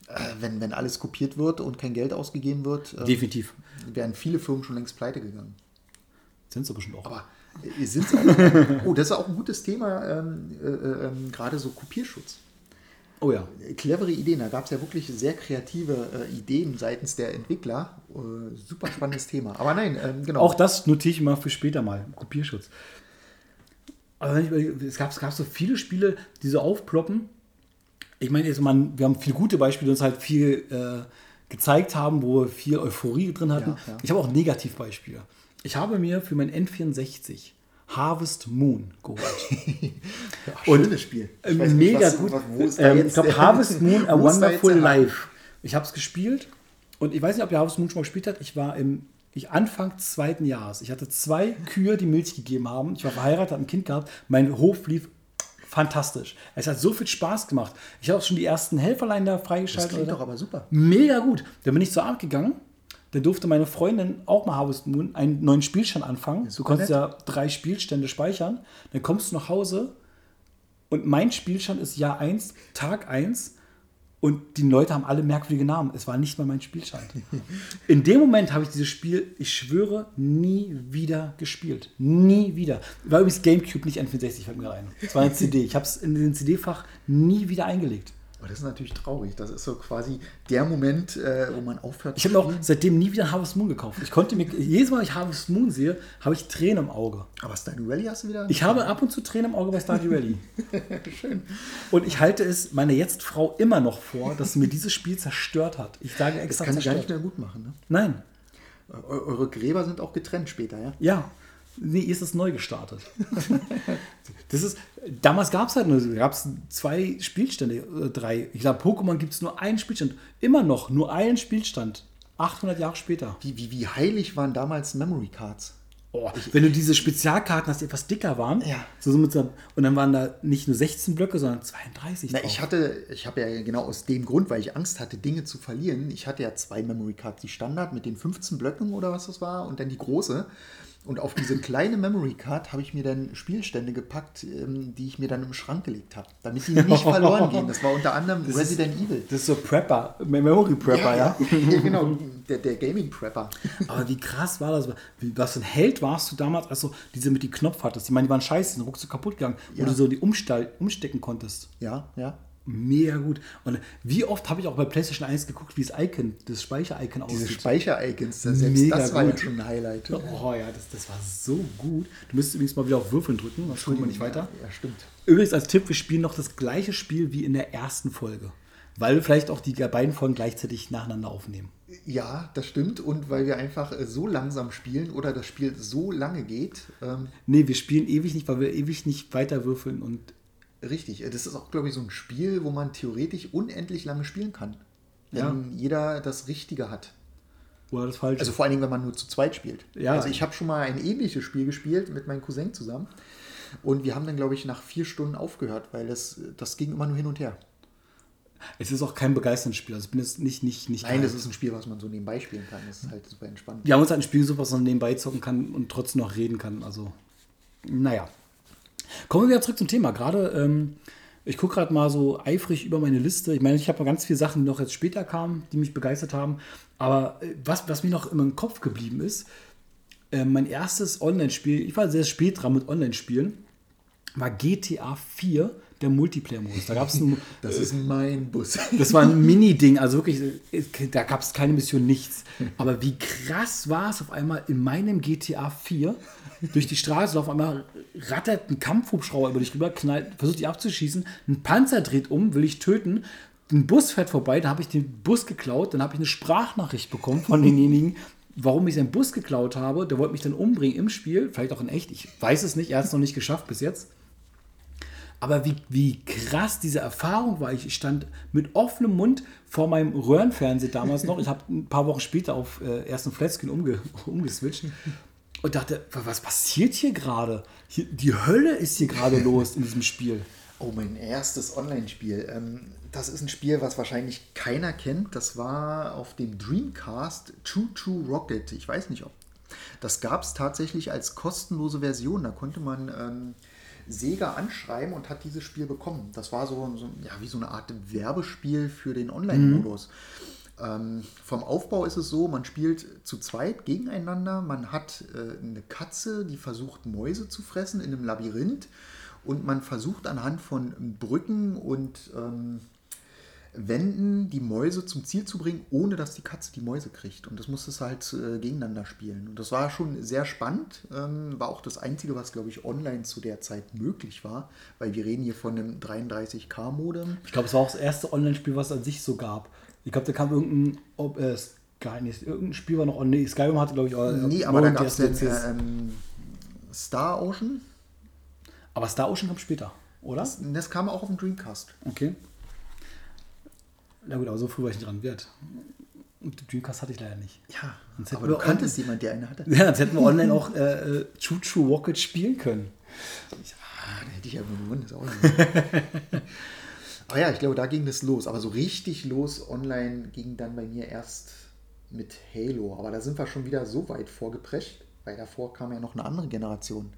äh, wenn, wenn alles kopiert wird und kein Geld ausgegeben wird, äh, Definitiv. wären viele Firmen schon längst pleite gegangen. Sind sie bestimmt auch. Aber äh, sind's auch, oh, das ist auch ein gutes Thema, ähm, äh, äh, ähm, gerade so Kopierschutz. oh ja. Clevere Ideen, da gab es ja wirklich sehr kreative äh, Ideen seitens der Entwickler. Äh, super spannendes Thema. Aber nein, ähm, genau. Auch das notiere ich mal für später mal. Kopierschutz. Aber wenn ich überlege, es gab, es gab so viele Spiele, die so aufploppen. Ich meine, jetzt, man, wir haben viele gute Beispiele, die uns halt viel äh, gezeigt haben, wo wir viel Euphorie drin hatten. Ja, ja. Ich habe auch Negativbeispiele. Ich habe mir für mein N64 Harvest Moon geholt. (laughs) Ja, schönes Spiel. Ich Ähm, nicht, Mega was- gut. was- Ähm, ich glaube, Harvest Moon, A (laughs) Wonderful? Life. Ich habe es gespielt und ich weiß nicht, ob ihr Harvest Moon schon mal gespielt habt. Ich war im ich Anfang zweiten Jahres. Ich hatte zwei Kühe, die Milch gegeben haben. Ich war verheiratet, habe ein Kind gehabt. Mein Hof lief fantastisch. Es hat so viel Spaß gemacht. Ich habe auch schon die ersten Helferlein da Das freigeschaltet. klingt oder? doch aber super. Mega gut. Dann bin ich zur Abend gegangen. Dann durfte meine Freundin auch mal Harvest Moon einen neuen Spielstand anfangen. Du konntest nett. ja drei Spielstände speichern. Dann kommst du nach Hause und mein Spielstand ist Jahr 1, Tag 1 und die Leute haben alle merkwürdige Namen. Es war nicht mal mein Spielstand. (laughs) In dem Moment habe ich dieses Spiel, ich schwöre, nie wieder gespielt. Nie wieder. War übrigens Gamecube, nicht N64, fällt mir rein. Es war eine CD. Ich habe es in den CD-Fach nie wieder eingelegt. Aber das ist natürlich traurig. Das ist so quasi der Moment, äh, wo man aufhört. Ich habe auch seitdem nie wieder Harvest Moon gekauft. Ich konnte mir, jedes Mal, wenn ich Harvest Moon sehe, habe ich Tränen im Auge. Aber Stardew Valley hast du wieder? Ich habe ab und zu Tränen im Auge bei Stardew Valley. (laughs) Schön. Und ich halte es meiner Jetzt-Frau immer noch vor, dass sie mir dieses Spiel zerstört hat. Ich sage Das extra kann ich gar nicht mehr gut machen. Ne? Nein. Eu eure Gräber sind auch getrennt später, ja? Ja. Nee, ihr ist es neu gestartet. (laughs) das ist, damals gab es halt nur, gab es zwei Spielstände, äh, drei. Ich glaube, Pokémon gibt es nur einen Spielstand. Immer noch, nur einen Spielstand. 800 Jahre später. Wie, wie, wie heilig waren damals Memory Cards? Oh, wenn du diese Spezialkarten hast, die etwas dicker waren, Ja. so, so mit und dann waren da nicht nur 16 Blöcke, sondern 32 Na, ich hatte, ich habe ja genau aus dem Grund, weil ich Angst hatte, Dinge zu verlieren. Ich hatte ja zwei Memory Cards, die Standard mit den 15 Blöcken oder was das war und dann die große. Und auf diese kleine Memory Card habe ich mir dann Spielstände gepackt, ähm, die ich mir dann im Schrank gelegt habe, damit die nicht (laughs) verloren gehen. Das war unter anderem Resident Evil. Das ist so Prepper, Memory Prepper, ja. (laughs) ja genau, der, der Gaming Prepper. Aber wie krass war das? Wie, was für ein Held warst du damals, als du diese mit die Knopf hattest? Ich meine, die waren scheiße, die sind ruckzuck kaputt gegangen, Ja. wo du so die umstall, umstecken konntest. Ja, ja. Mega gut. Und wie oft habe ich auch bei PlayStation 1 geguckt, wie das Icon, das Speicher-Icon Diese aussieht. Speicher-Icons, selbst Mega das war ja gut. schon ein Highlight. Oh ja, das, das war so gut. Du müsstest übrigens mal wieder auf Würfeln drücken, sonst kommen wir nicht weiter. Ja, stimmt. Übrigens als Tipp, wir spielen noch das gleiche Spiel wie in der ersten Folge. Weil wir vielleicht auch die beiden Folgen gleichzeitig nacheinander aufnehmen. Ja, das stimmt. Und weil wir einfach äh, so langsam spielen oder das Spiel so lange geht, ähm, Nee, wir spielen ewig nicht, weil wir ewig nicht weiter würfeln und richtig. äh, Das ist auch, glaube ich, so ein Spiel, wo man theoretisch unendlich lange spielen kann. Wenn Ja. jeder das Richtige hat. oder das falsche. Also vor allen Dingen, wenn man nur zu zweit spielt. Ja. Also ich habe schon mal ein ähnliches Spiel gespielt mit meinem Cousin zusammen. Und wir haben dann, glaube ich, nach vier Stunden aufgehört, weil das, das ging immer nur hin und her. es ist auch kein begeisterndes Spiel. Also ich bin jetzt nicht, nicht, nicht Nein, geil. das ist ein Spiel, was man so nebenbei spielen kann. Das ist halt super entspannt. Wir haben uns ein Spiel gesucht, was man nebenbei zocken kann und trotzdem noch reden kann. Also, naja. Kommen wir wieder zurück zum Thema. Gerade, ähm, ich gucke gerade mal so eifrig über meine Liste. Ich meine, ich habe ganz viele Sachen, die noch jetzt später kamen, die mich begeistert haben. Aber äh, was, was mir noch immer im Kopf geblieben ist, äh, mein erstes Online-Spiel, ich war sehr spät dran mit Online-Spielen, war GTA 4 der Multiplayer-Modus. Da gab es ein, (laughs) Das ist mein Bus. das war ein Mini-Ding, also wirklich, da gab es keine Mission, nichts. Aber wie krass war es auf einmal in meinem GTA 4 durch die Straße, auf einmal rattert ein Kampfhubschrauber über dich rüber, knallt, versucht dich abzuschießen, ein Panzer dreht um, will ich töten, ein Bus fährt vorbei, da habe ich den Bus geklaut, dann habe ich eine Sprachnachricht bekommen von denjenigen, warum ich seinen Bus geklaut habe. Der wollte mich dann umbringen im Spiel, vielleicht auch in echt, ich weiß es nicht, er hat es noch nicht geschafft bis jetzt. Aber wie, wie krass diese Erfahrung war. Ich stand mit offenem Mund vor meinem Röhrenfernseher damals noch. Ich habe ein paar Wochen später auf äh, ersten Flatscreen umge (laughs) umgeswitcht und dachte, wa- was passiert hier gerade? Die Hölle ist hier gerade los in diesem Spiel. Oh, mein erstes Online-Spiel. Ähm, das ist ein Spiel, was wahrscheinlich keiner kennt. Das war auf dem Dreamcast Choo Choo Rocket. Ich weiß nicht, ob. Das gab es tatsächlich als kostenlose Version. Da konnte man ähm, Sega anschreiben und hat dieses Spiel bekommen. Das war so, so ja, wie so eine Art Werbespiel für den Online-Modus. Ähm, vom Aufbau ist es so, man spielt zu zweit gegeneinander. Man hat äh, eine Katze, die versucht, Mäuse zu fressen in einem Labyrinth. Und man versucht anhand von Brücken und ähm, Wänden die Mäuse zum Ziel zu bringen, ohne dass die Katze die Mäuse kriegt. Und das musste es halt äh, gegeneinander spielen. Und das war schon sehr spannend. Ähm, war auch das Einzige, was, glaube ich, online zu der Zeit möglich war. Weil wir reden hier von einem 33K-Modem. Ich glaube, es war auch das erste Online-Spiel, was es an sich so gab. Ich glaube, da kam irgendein, ob, äh, Sky, nee, irgendein Spiel war noch, oh, nee, Skyrim hatte, glaube ich, auch, Nee, aber da gab es den äh, ähm, Star Ocean. Aber Star Ocean kam später, oder? Das kam auch auf dem Dreamcast. Okay. Na gut, aber so früh war ich nicht dran wert. Und die Dreamcast hatte ich leider nicht. Ja, Sonst aber du kanntest jemanden, der eine hatte. Ja, jetzt hätten wir online (laughs) auch äh, äh, Choo Choo Rocket spielen können. Ah, da hätte ich ja gewonnen. Ist auch nicht. (laughs) Aber ja, ich glaube, da ging das los. Aber so richtig los online ging dann bei mir erst mit Halo. Aber da sind wir schon wieder so weit vorgeprescht, weil davor kam ja noch eine andere Generation.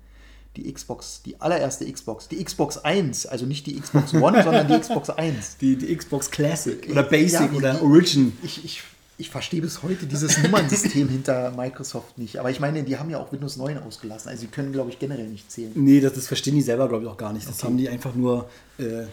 Die Xbox, die allererste Xbox, die Xbox 1, also nicht die Xbox One, sondern die Xbox 1. Die, die Xbox Classic oder Basic Ja, die- oder die- Origin. Ich, ich, ich verstehe bis heute dieses Nummernsystem (laughs) hinter Microsoft nicht. Aber ich meine, die haben ja auch Windows 9 ausgelassen. Also sie können, glaube ich, generell nicht zählen. Nee, das, das verstehen die selber, glaube ich, auch gar nicht. Das haben die einfach nur, äh,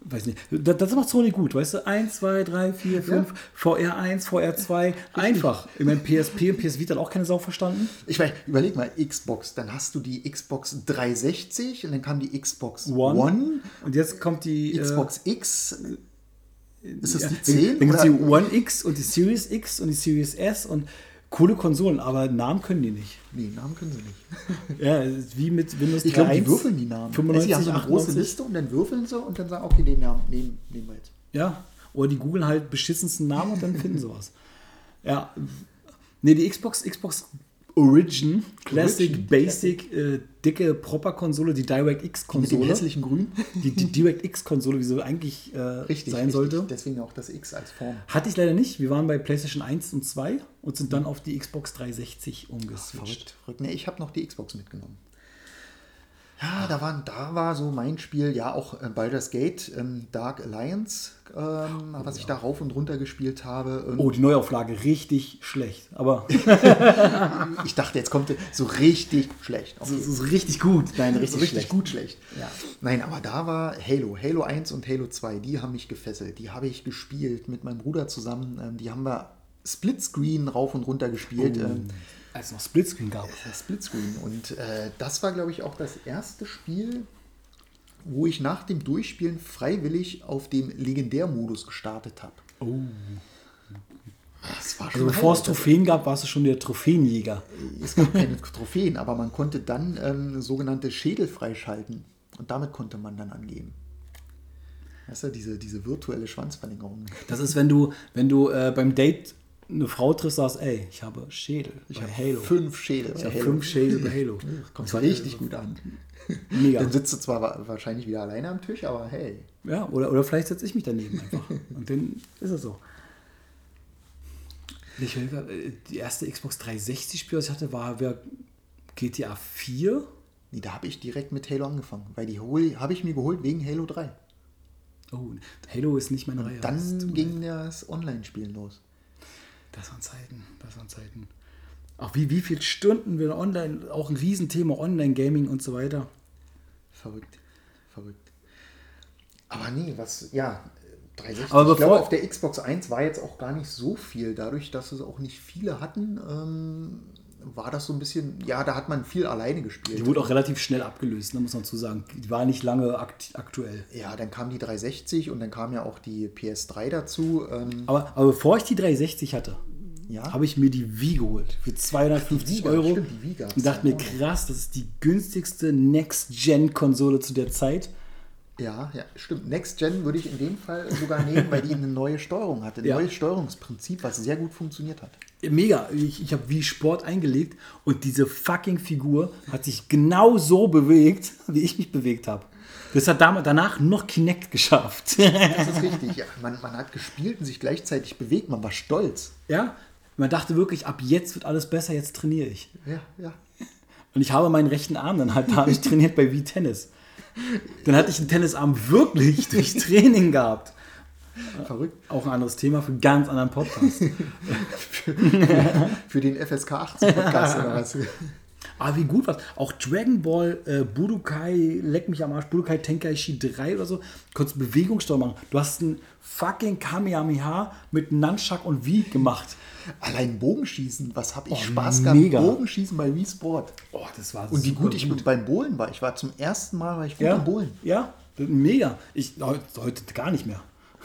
weiß nicht. Das, das macht Sony gut, weißt du? 1, 2, 3, 4, 5, VR1, VR2. Einfach. Ich meine, PSP und PS Vita hat auch keine Sau verstanden. Ich meine, überleg mal, Xbox, dann hast du die Xbox 360 und dann kam die Xbox One. One, Und jetzt kommt die. Xbox X. Ist das äh, die ja, 10? Dann gibt es die One X und die Series X und die Series S und coole Konsolen, aber Namen können die nicht. Nee, Namen können sie nicht. (laughs) Ja, wie mit Windows Ich glaube, die 3.1, würfeln die Namen. 95, sie haben so eine große 98. Liste und dann würfeln sie und dann sagen, okay, den Namen nehmen, nehmen wir jetzt. Ja, oder die googeln halt beschissensten Namen und dann finden sie was. Ja, nee, die Xbox, Xbox Origin, Classic, Origin, Basic, äh, dicke Proper-Konsole, die Mit dem DirectX-Konsole. hässlichen Grün. (laughs) Die, die DirectX-Konsole, wie sie eigentlich äh, Richtig, sein richtig. sollte. Deswegen auch das X als Form. Hatte ich leider nicht. Wir waren bei PlayStation 1 und 2 und sind dann auf die Xbox 360 umgeswitcht. Verrückt, verrückt. Nee, ich habe noch die Xbox mitgenommen. Ja, da war, da war so mein Spiel, ja auch äh, Baldur's Gate, ähm, Dark Alliance, ähm, was ich da rauf und runter gespielt habe. Und Oh, die Neuauflage, richtig schlecht. Aber (laughs) (laughs) Ich dachte, jetzt kommt so richtig schlecht. Okay. es ist richtig gut. Nein, so richtig, richtig schlecht. gut schlecht. Ja. Nein, aber da war Halo, Halo 1 und Halo 2, die haben mich gefesselt. Die habe ich gespielt mit meinem Bruder zusammen. Ähm, die haben wir Splitscreen rauf und runter gespielt. Oh. Als es noch Splitscreen gab. Splitscreen. Und äh, das war, glaube ich, auch das erste Spiel, wo ich nach dem Durchspielen freiwillig auf dem Legendärmodus gestartet habe. Oh. Das war Also bevor es Trophäen gab, warst du schon der Trophäenjäger. Es gab keine (laughs) Trophäen, aber man konnte dann ähm, sogenannte Schädel freischalten. Und damit konnte man dann angeben. Weißt du, diese, diese virtuelle Schwanzverlängerung. Das ist, wenn du, wenn du äh, beim Date eine Frau triffst, sagst, ey, ich habe Schädel bei hab Halo. Fünf Schädel. ich habe fünf Schädel bei Halo. Kommt zwar richtig gut an. Mega. Dann sitzt du zwar wa- wahrscheinlich wieder alleine am Tisch, aber hey. Ja, oder, oder vielleicht setze ich mich daneben einfach. Und dann ist es so. Ich will, äh, die erste Xbox 360-Spiel, was ich hatte, war GTA 4. Nee, da habe ich direkt mit Halo angefangen, weil die habe ich mir geholt wegen Halo 3. Oh, Halo ist nicht meine Reihe. Dann ging das Online-Spielen los. Das waren Zeiten, das waren Zeiten. Auch wie, wie viele Stunden wir online, auch ein Riesenthema Online-Gaming und so weiter. Verrückt, verrückt. Aber nee, was, ja, 360. Aber ich glaube, auf der Xbox 1 war jetzt auch gar nicht so viel. Dadurch, dass es auch nicht viele hatten, ähm, war das so ein bisschen, ja, da hat man viel alleine gespielt. Die wurde auch relativ schnell abgelöst, ne, muss man zu sagen. Die war nicht lange akt aktuell. Ja, dann kam die 360 und dann kam ja auch die PS3 dazu. Ähm, Aber, aber bevor ich die 360 hatte, Ja. habe ich mir die Wii geholt für 250 Wii gab- Euro. stimmt, die Wii gab's und dachte ja mir, krass, das ist die günstigste Next-Gen-Konsole zu der Zeit. ja, ja, stimmt. Next Gen würde ich in dem Fall sogar nehmen, weil die eine neue Steuerung hatte. Ein Ja. neues Steuerungsprinzip, was sehr gut funktioniert hat. Mega. Ich, ich habe Wii Sport eingelegt und diese fucking Figur hat sich genau so bewegt, (laughs) wie ich mich bewegt habe. Das hat danach noch Kinect geschafft. Das ist (laughs) richtig. Ja, man, man hat gespielt und sich gleichzeitig bewegt. Man war stolz. ja, man dachte wirklich, ab jetzt wird alles besser, jetzt trainiere ich. Ja, ja. Und ich habe meinen rechten Arm dann halt, da habe ich trainiert bei Wii Tennis. Dann hatte ich den Tennisarm wirklich (laughs) durch Training gehabt. (laughs) Verrückt. Auch ein anderes Thema für einen ganz anderen Podcast. (laughs) (laughs) Für den FSK 18 Podcast oder was? Aber wie gut was. Auch Dragon Ball, äh, Budokai, leck mich am Arsch, Budokai Tenkaichi 3 oder so, konntest Bewegungssteuer machen. Du hast ein fucking Kamehameha mit Nunchuck und Wii gemacht. Allein Bogenschießen, was habe ich Oh, Spaß gehabt? mega. Bogenschießen bei Wii Sport. Oh, das war Und wie super gut ich beim Bowlen war. Ich war zum ersten Mal war ich gut ja, im Bowlen. ja, mega. Ich, heute, heute gar nicht mehr.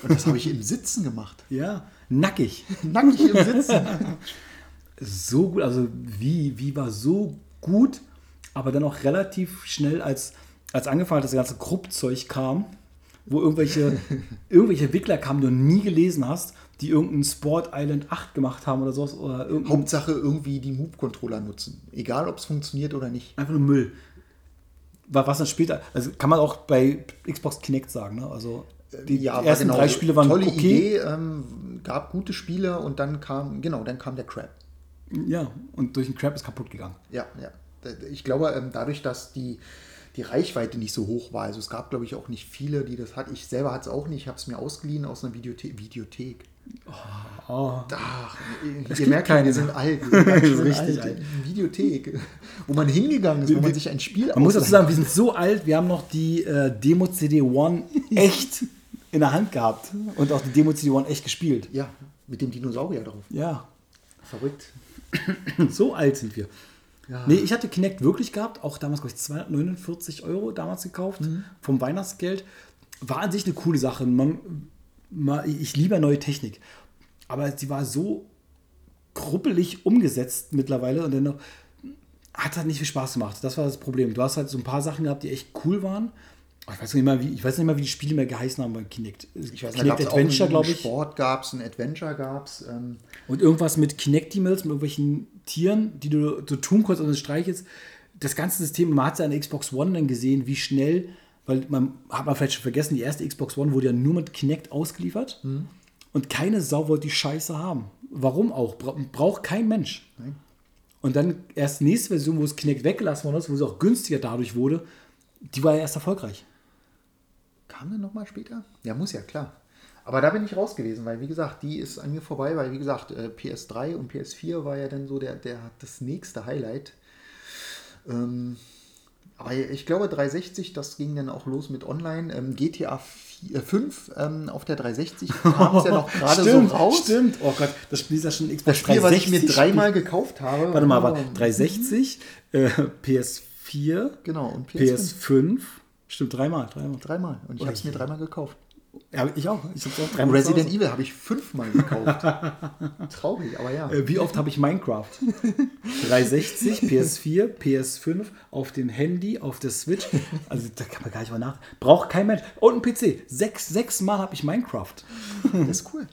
Und das habe ich im Sitzen gemacht. Ja, nackig. (laughs) Nackig im Sitzen. so gut, also wie, wie war so gut, aber dann auch relativ schnell, als, als angefangen hat, das ganze Kruppzeug kam, wo irgendwelche, (laughs) irgendwelche Entwickler kamen, die du nie gelesen hast, die irgendeinen Sport Island 8 gemacht haben oder sowas, oder Hauptsache irgendwie die Move-Controller nutzen. Egal, ob es funktioniert oder nicht. einfach nur Müll. Wa- Was dann später, also kann man auch bei Xbox Kinect sagen, ne? Also die, aber ersten genau, drei Spiele waren tolle okay. Idee, ähm, gab gute Spiele und dann kam, genau, dann kam der Crap. Ja, und durch den Crap ist kaputt gegangen. Ja, ja. Ich glaube, ähm, dadurch, dass die, die Reichweite nicht so hoch war, also es gab, glaube ich, auch nicht viele, die das hatten. Ich selber hatte es auch nicht, ich habe es mir ausgeliehen aus einer Videothe Videothek. Oh. Ach, ihr gibt merkt, keine wir sind alt. (laughs) Wir sind Das richtig alt. Videothek, wo man hingegangen ist, wo man sich ein Spiel Man muss dazu sagen, wir sind so alt, wir haben noch die äh, Demo CD One (laughs) echt in der Hand gehabt und auch die Demo CD One echt gespielt. Ja, mit dem Dinosaurier drauf. Ja, Verrückt. (clears throat) so alt sind wir. Ja. Nee, ich hatte Kinect wirklich gehabt, auch damals, glaube ich, 249 Euro damals gekauft, vom Weihnachtsgeld. War an sich eine coole Sache. Man, man, ich liebe neue Technik. Aber sie war so kruppelig umgesetzt mittlerweile und dann noch, hat halt nicht viel Spaß gemacht. Das war das Problem. Du hast halt so ein paar Sachen gehabt, die echt cool waren. Ich weiß nicht mehr, wie, ich weiß nicht mehr, wie die Spiele mehr geheißen haben beim Kinect. Ich weiß, Kinect Adventure, glaube ich. Sport gab es, ein Adventure gab es. Ähm, Und irgendwas mit Kinectimals, mit irgendwelchen Tieren, die du, du tun konntest und das streichelst. Das ganze System, man hat es ja an der Xbox One dann gesehen, wie schnell, weil man hat man vielleicht schon vergessen, die erste Xbox One wurde ja nur mit Kinect ausgeliefert und keine Sau wollte die Scheiße haben. Warum auch? Bra braucht kein Mensch. Und dann erst nächste Version, wo es Kinect weggelassen worden ist, wo es auch günstiger dadurch wurde, die war ja erst erfolgreich. Kam dann nochmal später? Ja, muss ja, klar. Aber da bin ich raus gewesen, weil wie gesagt, die ist an mir vorbei, weil wie gesagt, äh, PS3 und PS4 war ja dann so der, der das nächste Highlight. Ähm, aber ich glaube 360, das ging dann auch los mit Online. Ähm, GTA 4, äh, 5 ähm, auf der 360 kam es ja noch (laughs) gerade so raus. Stimmt. Oh Gott, das Spiel ist ja schon Xbox Das Spiel, was ich mir 360 dreimal gekauft habe. Warte mal. Oh, 360, äh, PS4, Genau, und PS5. PS5. Stimmt, dreimal. dreimal. Dreimal. Und ich habe es mir dreimal gekauft. Ja, ich auch. Ich hab's auch dreimal Resident. Evil habe ich fünfmal gekauft. (laughs) Traurig, aber ja. Äh, Wie oft habe ich Minecraft? 360, PS4, PS5, auf dem Handy, auf der Switch. Also da kann man gar nicht mal nach. Braucht kein Mensch. Und ein PC. Sechs, sechs Mal habe ich Minecraft. Das ist cool.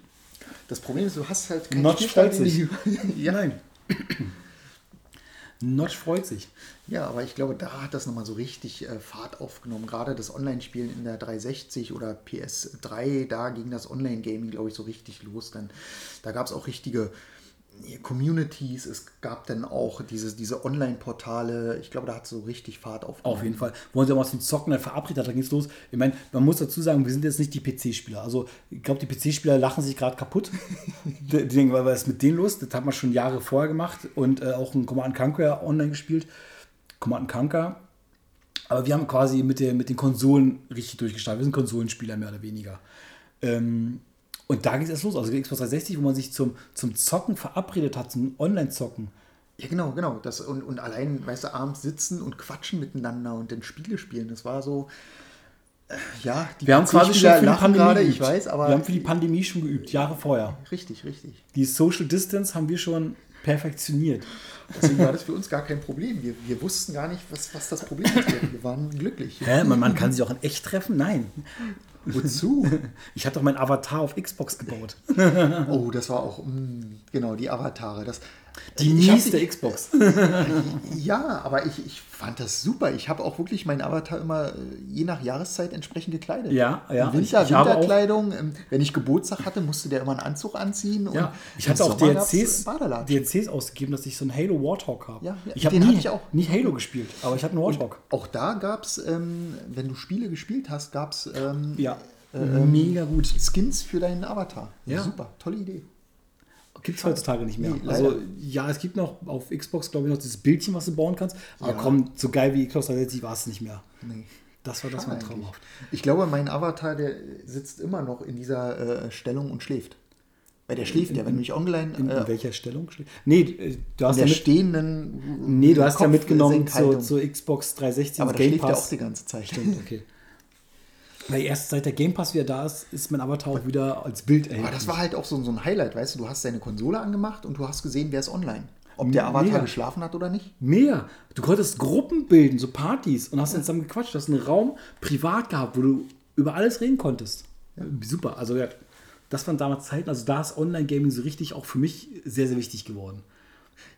Das Problem ist, du hast halt keinen (laughs) Notch freut sich. ja. Nein. Notch freut sich. Ja, aber ich glaube, da hat das nochmal so richtig äh, Fahrt aufgenommen. Gerade das Online-Spielen in der 360 oder PS3, da ging das Online-Gaming, glaube ich, so richtig los. Dann, da gab es auch richtige Communities, es gab dann auch diese, diese Online-Portale. Ich glaube, da hat es so richtig Fahrt aufgenommen. Auf jeden Fall. Wollen sie auch mal zum Zocken verabredet hat, dann ging es los. Ich meine, man muss dazu sagen, wir sind jetzt nicht die PC-Spieler. Also, ich glaube, die PC-Spieler lachen sich gerade kaputt. (laughs) die die denken, was ist mit denen los? Das hat man schon Jahre vorher gemacht und äh, auch ein Command Conquer online gespielt. Command Conquer. Aber wir haben quasi mit, der, mit den Konsolen richtig durchgestartet. Wir sind Konsolenspieler mehr oder weniger. Ähm, und da ging es erst los. Also die Xbox 360, wo man sich zum, zum Zocken verabredet hat, zum Online-Zocken. Ja, genau, genau. Das, und, und allein, weißt du, abends sitzen und quatschen miteinander und dann Spiele spielen. Das war so. äh, Ja, die Wir haben quasi schon für die Pandemie gerade, geübt. ich weiß, aber. wir haben für die Pandemie schon geübt, Jahre vorher. richtig, richtig. Die Social Distance haben wir schon perfektioniert. Deswegen war das für uns gar kein Problem. Wir, wir wussten gar nicht, was, was das Problem ist. Wir waren glücklich. Hä? Man, man kann sich auch in echt treffen? Nein. Wozu? (laughs) Ich habe doch meinen Avatar auf Xbox gebaut. Oh, das war auch, mh, genau, die Avatare. Das, Die Mies der Xbox. (laughs) Ja, aber ich, ich fand das super. Ich habe auch wirklich meinen Avatar immer äh, je nach Jahreszeit entsprechend gekleidet. Ja, ja. Im Winter, Ich- ich habe auch- Winterkleidung. ähm, Wenn ich Geburtstag hatte, musste der immer einen Anzug anziehen. Und Ja, ich hatte auch DLCs. DLCs ausgegeben, dass ich so einen Halo Warthog habe. Ja, ja, ich habe den nie, hatte nie Halo gespielt, aber ich habe einen Warthog. Auch da gab es, ähm, wenn du Spiele gespielt hast, gab es ähm, Ja, ähm, mega gut. Skins für deinen Avatar. Ja. Super, tolle Idee. Gibt es heutzutage nicht mehr. Nee, also ja, es gibt noch auf Xbox, glaube ich, noch dieses Bildchen, was du bauen kannst. Aber Ja. komm, so geil wie Xbox 360 war es nicht mehr. Nee. Das war das eigentlich. traumhaft. Ich glaube, mein Avatar, der sitzt immer noch in dieser äh, Stellung und schläft. Weil der schläft ja, wenn mich online In, äh, in welcher Stellung? steht- Nee, äh, du hast in ja der mit, stehenden nee, du hast ja mitgenommen zur, zur Xbox 360 Aber da ins schläft er auch die ganze Zeit. Stimmt, okay. Weil erst seit der Game Pass wieder da ist, ist mein Avatar auch wieder als Bild Aber erhältlich. das war halt auch so, so ein Highlight, weißt du, du hast deine Konsole angemacht und du hast gesehen, wer ist online. Ob der Avatar Mega. geschlafen hat oder nicht. Mehr. Du konntest Gruppen bilden, so Partys und hast dann zusammen gequatscht. Du hast einen Raum privat gehabt, wo du über alles reden konntest. Super. Also ja, das waren damals Zeiten. Also da ist Online-Gaming so richtig auch für mich sehr, sehr wichtig geworden.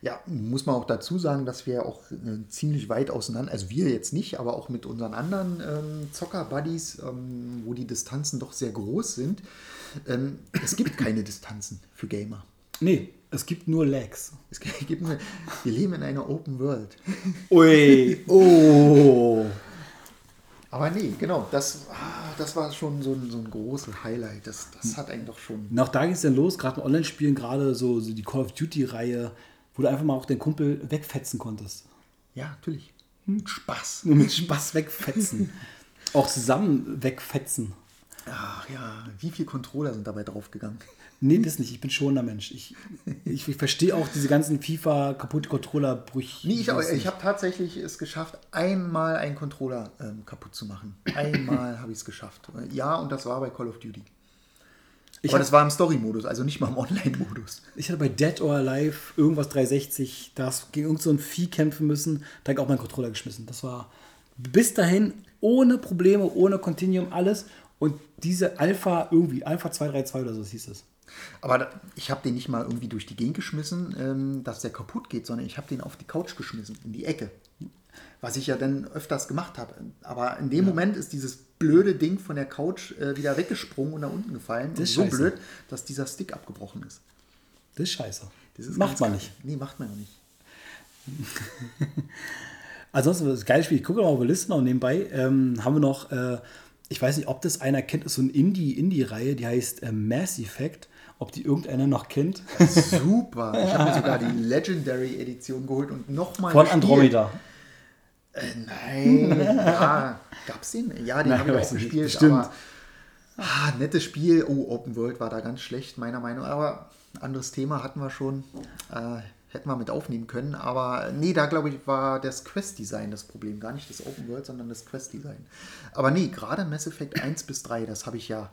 Ja, muss man auch dazu sagen, dass wir auch äh, ziemlich weit auseinander, also wir jetzt nicht, aber auch mit unseren anderen ähm, Zocker-Buddies, ähm, wo die Distanzen doch sehr groß sind. Ähm, es gibt keine Distanzen für Gamer. Nee, es gibt nur Lags. Es gibt nur, wir leben in einer Open World. Ui, (laughs) oh. Aber nee, genau, das, ah, das war schon so ein, so ein großes Highlight. Das, das hat einen doch schon. Und auch da ging es dann los, gerade in Online-Spielen, gerade so, so die Call of Duty-Reihe, wo du einfach mal auch den Kumpel wegfetzen konntest. Ja, natürlich. Mit Spaß. Nur (laughs) mit Spaß wegfetzen. auch zusammen wegfetzen. Ach ja, wie viele Controller sind dabei draufgegangen? Nee, das nicht. Ich bin schon ein Mensch. Ich, ich, ich verstehe auch diese ganzen FIFA kaputte Controller-Brüche. Nee, ich, ich habe tatsächlich es geschafft, einmal einen Controller ähm, kaputt zu machen. Einmal habe ich es geschafft. Ja, und das war bei Call of Duty. Ich Aber hab- das war im Story-Modus, also nicht mal im Online-Modus. Ich hatte bei Dead or Alive irgendwas 360, da hast du gegen irgend so ein Vieh kämpfen müssen, da habe ich auch meinen Controller geschmissen. Das war bis dahin ohne Probleme, ohne Continuum, alles. Und diese Alpha irgendwie, Alpha 232 oder so hieß es. Aber ich habe den nicht mal irgendwie durch die Gegend geschmissen, ähm, dass der kaputt geht, sondern ich habe den auf die Couch geschmissen, in die Ecke. Was ich ja dann öfters gemacht habe. Aber in dem Moment ist dieses blöde Ding von der Couch äh, wieder weggesprungen und nach unten gefallen. Das und ist so scheiße. blöd, dass dieser Stick abgebrochen ist. Das ist scheiße. Das ist Macht man geil. nicht. Nee, macht man auch nicht. (laughs) Ansonsten, das geile Spiel, ich gucke mal auf die Liste noch nebenbei, ähm, haben wir noch, äh, ich weiß nicht, ob das einer kennt, ist so eine Indie- Indie-Reihe, die heißt äh, Mass Effect. Ob die irgendeiner noch kennt. Super. Ich habe mir (laughs) sogar die Legendary Edition geholt und nochmal. Von Andromeda. Äh, nein. (laughs) Ja, gab's den? Ja, den habe ich auch gespielt. Bestimmt. Aber, ah, nettes Spiel. Oh, Open World war da ganz schlecht, meiner Meinung nach. Aber anderes Thema hatten wir schon. Äh, hätten wir mit aufnehmen können. Aber nee, da glaube ich, war das Quest-Design das Problem. Gar nicht das Open World, sondern das Quest-Design. Aber nee, gerade Mass Effect 1 bis 3, das habe ich ja.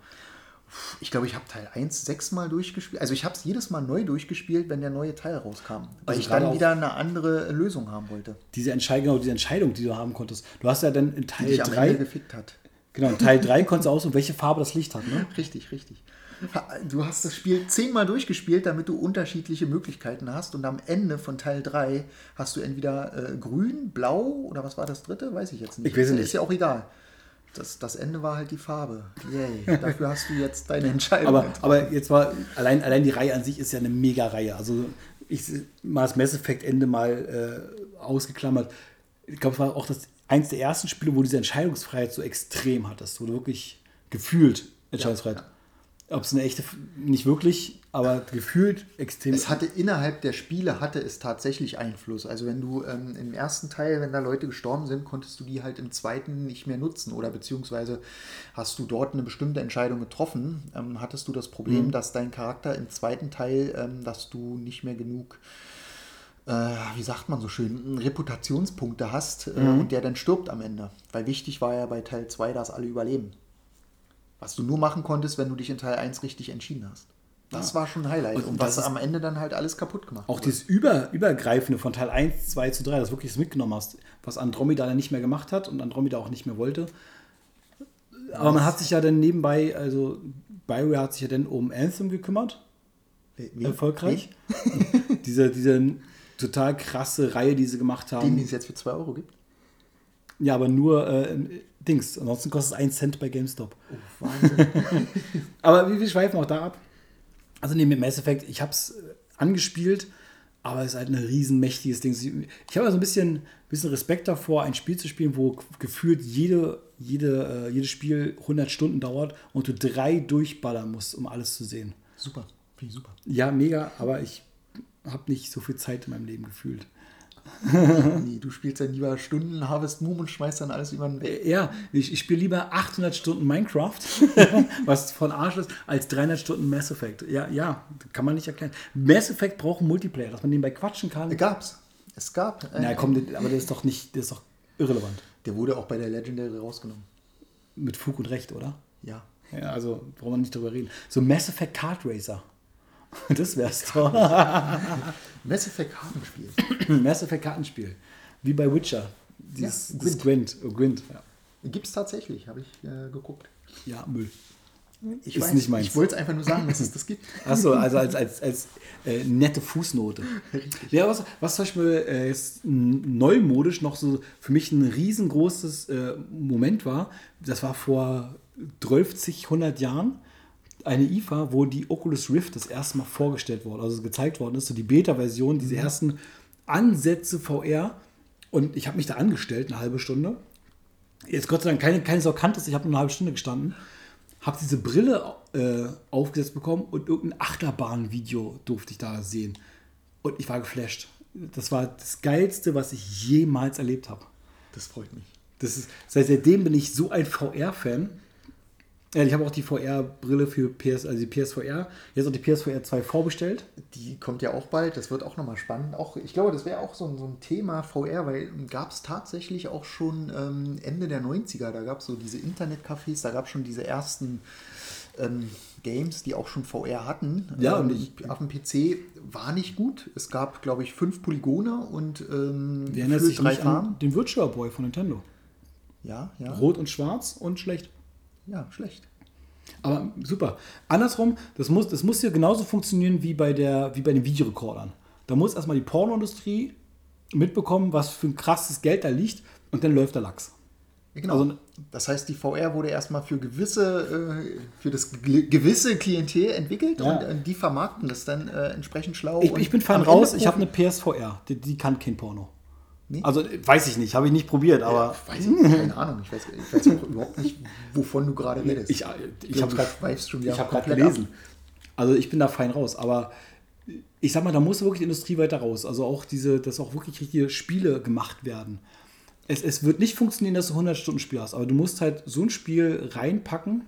Ich glaube, ich habe Teil 1 sechsmal durchgespielt. Also ich habe es jedes Mal neu durchgespielt, wenn der neue Teil rauskam. Weil Also ich dann wieder eine andere Lösung haben wollte. Diese Entscheidung, genau, diese Entscheidung, die du haben konntest. Du hast ja dann in Die Teil Ende 3, gefickt hat. genau, in Teil 3 konntest du aussuchen, welche Farbe das Licht hat, ne? (laughs) Richtig, richtig. Du hast das Spiel zehnmal durchgespielt, damit du unterschiedliche Möglichkeiten hast. Und am Ende von Teil 3 hast du entweder äh, grün, blau oder was war das dritte? Weiß ich jetzt nicht. Ich weiß es Ist nicht. ja auch egal. Das, das Ende war halt die Farbe. Yay. Dafür hast du jetzt deine (laughs) Entscheidung. Aber, getroffen. aber jetzt war, allein, allein die Reihe an sich ist ja eine Mega-Reihe. Also ich mal das Mass Effect Ende mal äh, ausgeklammert. Ich glaube, es war auch das eins der ersten Spiele, wo diese Entscheidungsfreiheit so extrem hattest, wo du wirklich gefühlt Entscheidungsfreiheit. Ob es eine echte, nicht wirklich, aber gefühlt extrem. Es hatte innerhalb der Spiele hatte es tatsächlich Einfluss. Also wenn du ähm, im ersten Teil, wenn da Leute gestorben sind, konntest du die halt im zweiten nicht mehr nutzen oder beziehungsweise hast du dort eine bestimmte Entscheidung getroffen, ähm, hattest du das Problem, dass dein Charakter im zweiten Teil, ähm, dass du nicht mehr genug äh, wie sagt man so schön, Reputationspunkte hast äh, und der dann stirbt am Ende. Weil wichtig war ja bei Teil 2, dass alle überleben. Was du nur machen konntest, wenn du dich in Teil 1 richtig entschieden hast. Das war schon ein Highlight. Und, Und was das ist- am Ende dann halt alles kaputt gemacht Auch wurde. dieses Über, Übergreifende von Teil 1, 2 zu 3, das wirklich das mitgenommen hast, was Andromeda dann nicht mehr gemacht hat und Andromeda auch nicht mehr wollte. Aber man hat sich ja dann nebenbei, also BioWare hat sich ja dann um Anthem gekümmert, Wie- wie- erfolgreich. (laughs) diese, diese total krasse Reihe, die sie gemacht haben. den es jetzt für 2 Euro gibt. Ja, aber nur äh, Dings. Ansonsten kostet es 1 Cent bei GameStop. Wahnsinn. (laughs) Aber wir, wir schweifen auch da ab. Also mit Mass Effect, ich habe es angespielt, aber es ist halt ein riesenmächtiges Ding. Ich habe also ein bisschen, bisschen Respekt davor, ein Spiel zu spielen, wo gefühlt jede, jede, äh, jedes Spiel 100 Stunden dauert und du drei durchballern musst, um alles zu sehen. super. Finde ich super. Ja, mega, aber ich habe nicht so viel Zeit in meinem Leben gefühlt. (laughs) Nee, du spielst dann lieber Stunden Harvest Moon und schmeißt dann alles über den Weg. Äh, Ja, ich, ich spiele lieber 800 Stunden Minecraft, (laughs) was von Arsch ist, als 300 Stunden Mass Effect. Ja, ja, kann man nicht erklären. Mass Effect braucht einen Multiplayer, dass man nebenbei quatschen kann. Gab's. Es gab. äh, Na komm, aber das ist doch nicht, das ist doch irrelevant. Der wurde auch bei der Legendary rausgenommen. Mit Fug und Recht, oder? Ja. Ja, also brauchen wir nicht drüber reden. So Mass Effect Kart Racer. (laughs) Das wär's doch. Mass Effect Kartenspiel. (clears throat) Mass Effect Kartenspiel. Wie bei Witcher. Dieses, Ja, dieses Gwent. Oh, Gwent. Ja. Gibt's tatsächlich, habe ich äh, geguckt. ja, Müll. Ich Ist nicht meins. Ich wollte es einfach nur sagen, dass es das gibt. Achso, also als, als, als äh, nette Fußnote. (laughs) Ja, was, was zum Beispiel äh, jetzt neumodisch noch so für mich ein riesengroßes äh, Moment war, das war vor 12, 100 Jahren eine IFA, wo die Oculus Rift das erste Mal vorgestellt wurde, also gezeigt worden ist, so die Beta-Version, diese ersten Ansätze VR. Und ich habe mich da angestellt, eine halbe Stunde. Jetzt Gott sei Dank keine, keine Sau kannte ich habe nur eine halbe Stunde gestanden. Habe diese Brille äh, aufgesetzt bekommen und irgendein Achterbahn-Video durfte ich da sehen. Und ich war geflasht. Das war das Geilste, was ich jemals erlebt habe. Das freut mich. Das ist, seit seitdem bin ich so ein VR-Fan. Ja, ich habe auch die VR-Brille für PS, also die PSVR. Jetzt auch die PSVR 2 vorbestellt. Die kommt ja auch bald, das wird auch nochmal spannend. Auch, ich glaube, das wäre auch so ein, so ein Thema VR, weil gab es tatsächlich auch schon ähm, Ende der 90er, da gab es so diese Internetcafés, da gab es schon diese ersten ähm, Games, die auch schon VR hatten. Ja, ähm, und ich- auf dem PC war nicht gut. Es gab, glaube ich, fünf Polygone und ähm, Wer erinnert sich drei nicht Farben. an den Virtual Boy von Nintendo? Ja, ja, Rot und schwarz und schlecht. Ja, schlecht. Aber super. Andersrum, das muss, das muss ja genauso funktionieren wie bei, der, wie bei den Videorekordern. Da muss erstmal die Pornoindustrie mitbekommen, was für ein krasses Geld da liegt und dann läuft der Lachs. Genau. Also- das heißt, die VR wurde erstmal für gewisse, äh, für das gewisse Klientel entwickelt Ja. und äh, die vermarkten das dann äh, entsprechend schlau. Ich, ich bin fein raus, Ende ich habe eine PSVR, die, die kann kein Porno. Nee? Also weiß ich nicht, habe ich nicht probiert, aber Ja, weiß ich, nicht, keine Ahnung, ich weiß, ich weiß auch überhaupt nicht, wovon du gerade redest. ich, ich habe gerade gelesen. Also ich bin da fein raus, aber ich sag mal, da muss wirklich die Industrie weiter raus. Also auch diese, dass auch wirklich richtige Spiele gemacht werden. Es, es wird nicht funktionieren, dass du 100 Stunden Spiel hast, aber du musst halt so ein Spiel reinpacken,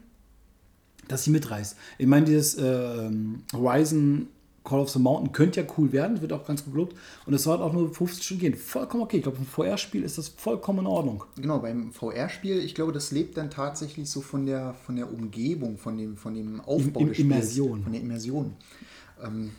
dass sie mitreißt. Ich meine, dieses äh, Horizon Call of the Mountain könnte ja cool werden, wird auch ganz gut gelobt. Und es soll auch nur 15 Stunden gehen. Vollkommen okay. Ich glaube, ein VR-Spiel ist das vollkommen in Ordnung. Genau, beim VR-Spiel, ich glaube, das lebt dann tatsächlich so von der, von der Umgebung, von dem, von dem Aufbau Im- des Spiels, Immersion. Von der Immersion. Ähm,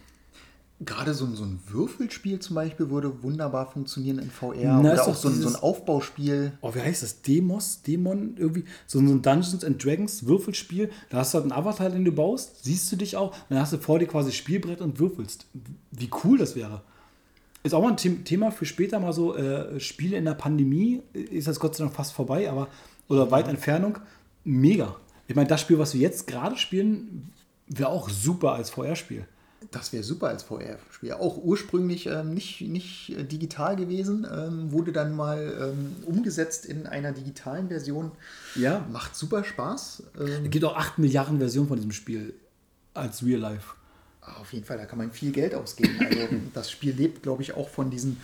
Gerade so, ein- so ein Würfelspiel zum Beispiel würde wunderbar funktionieren in VR. Na, Oder ist auch so ein, so ein dieses- Aufbauspiel. oh, wie heißt das? Demos? Dämon? Irgendwie? So ein Dungeons and Dragons Würfelspiel. Da hast du halt einen Avatar, den du baust, siehst du dich auch, und dann hast du vor dir quasi Spielbrett und würfelst. Wie cool das wäre. Ist auch mal ein The- Thema für später mal so äh, Spiele in der Pandemie. Ist das Gott sei Dank fast vorbei, aber oder weit Entfernung. Mega. Ich meine, das Spiel, was wir jetzt gerade spielen, wäre auch super als VR-Spiel. Das wäre super als VR-Spiel. Auch ursprünglich ähm, nicht, nicht äh, digital gewesen, ähm, wurde dann mal ähm, umgesetzt in einer digitalen Version. Ja. Macht super Spaß. Ähm, Es gibt auch 8 Milliarden Versionen von diesem Spiel. als Real Life. Ah, Auf jeden Fall, da kann man viel Geld ausgeben. Also (laughs) das Spiel lebt, glaube ich, auch von diesen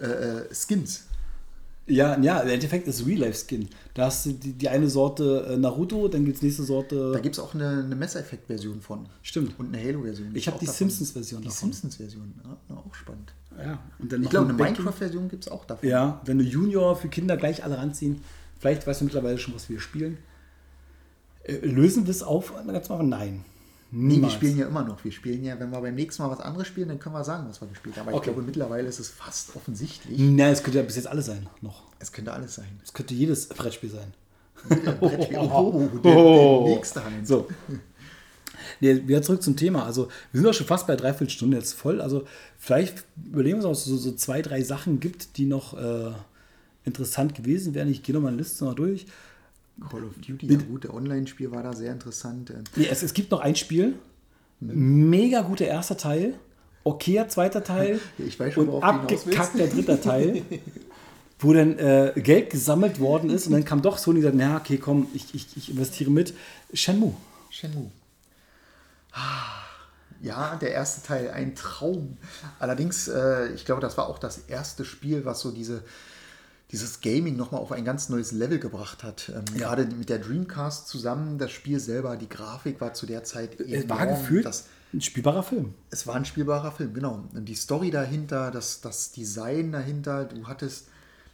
äh, äh, Skins. Ja, ja, im Endeffekt ist Real Life Skin. Da hast du die, die eine Sorte äh, Naruto, dann gibt es nächste Sorte. Da gibt es auch eine, eine Mess-Effekt-Version von. Stimmt. Und eine Halo-Version. Ich habe die davon. Simpsons-Version Die. Simpsons-Version, ja, auch spannend. Ja, und dann Ich glaube, ein eine Minecraft-Version gibt es auch davon. Ja, wenn du Junior für Kinder gleich alle ranziehen, vielleicht weißt du mittlerweile schon, was wir spielen. Äh, lösen wir es auf? Ganz mal nein. Nee, wir Niemals. spielen ja immer noch. Wir spielen ja, wenn wir beim nächsten Mal was anderes spielen, dann können wir sagen, was wir gespielt haben. Aber Okay. ich glaube, mittlerweile ist es fast offensichtlich. Nein, es könnte ja bis jetzt alles sein. Noch. Es könnte alles sein. Es könnte jedes Brettspiel sein. (laughs) Brettspiel. Oh, der, der nächste Hand. So. (laughs) Nee, wieder zurück zum Thema. Also, wir sind auch schon fast bei dreiviertel Stunde jetzt voll. Also, vielleicht überlegen wir uns auch so, so zwei, drei Sachen gibt, die noch äh, interessant gewesen wären. Ich gehe noch mal eine Liste mal durch. Call of Duty, ja gut, der Online-Spiel war da sehr interessant. Äh, Nee, es, es gibt noch ein Spiel. Mega guter erster Teil. Okayer zweiter Teil. (laughs) Ich weiß schon, und abgekackter dritter Teil. (laughs) wo dann äh, Geld gesammelt worden ist und dann kam doch Sony und sagt, na okay, komm, ich, ich, ich investiere mit. Shenmue. Shenmue. Ja, der erste Teil, ein Traum. Allerdings, äh, ich glaube, das war auch das erste Spiel, was so diese, dieses Gaming nochmal auf ein ganz neues Level gebracht hat. Ähm, Ja. Gerade mit der Dreamcast zusammen, das Spiel selber, die Grafik war zu der Zeit Es war enorm. gefühlt Das, ein spielbarer Film. es war ein spielbarer Film, genau. Und die Story dahinter, das, das Design dahinter, du hattest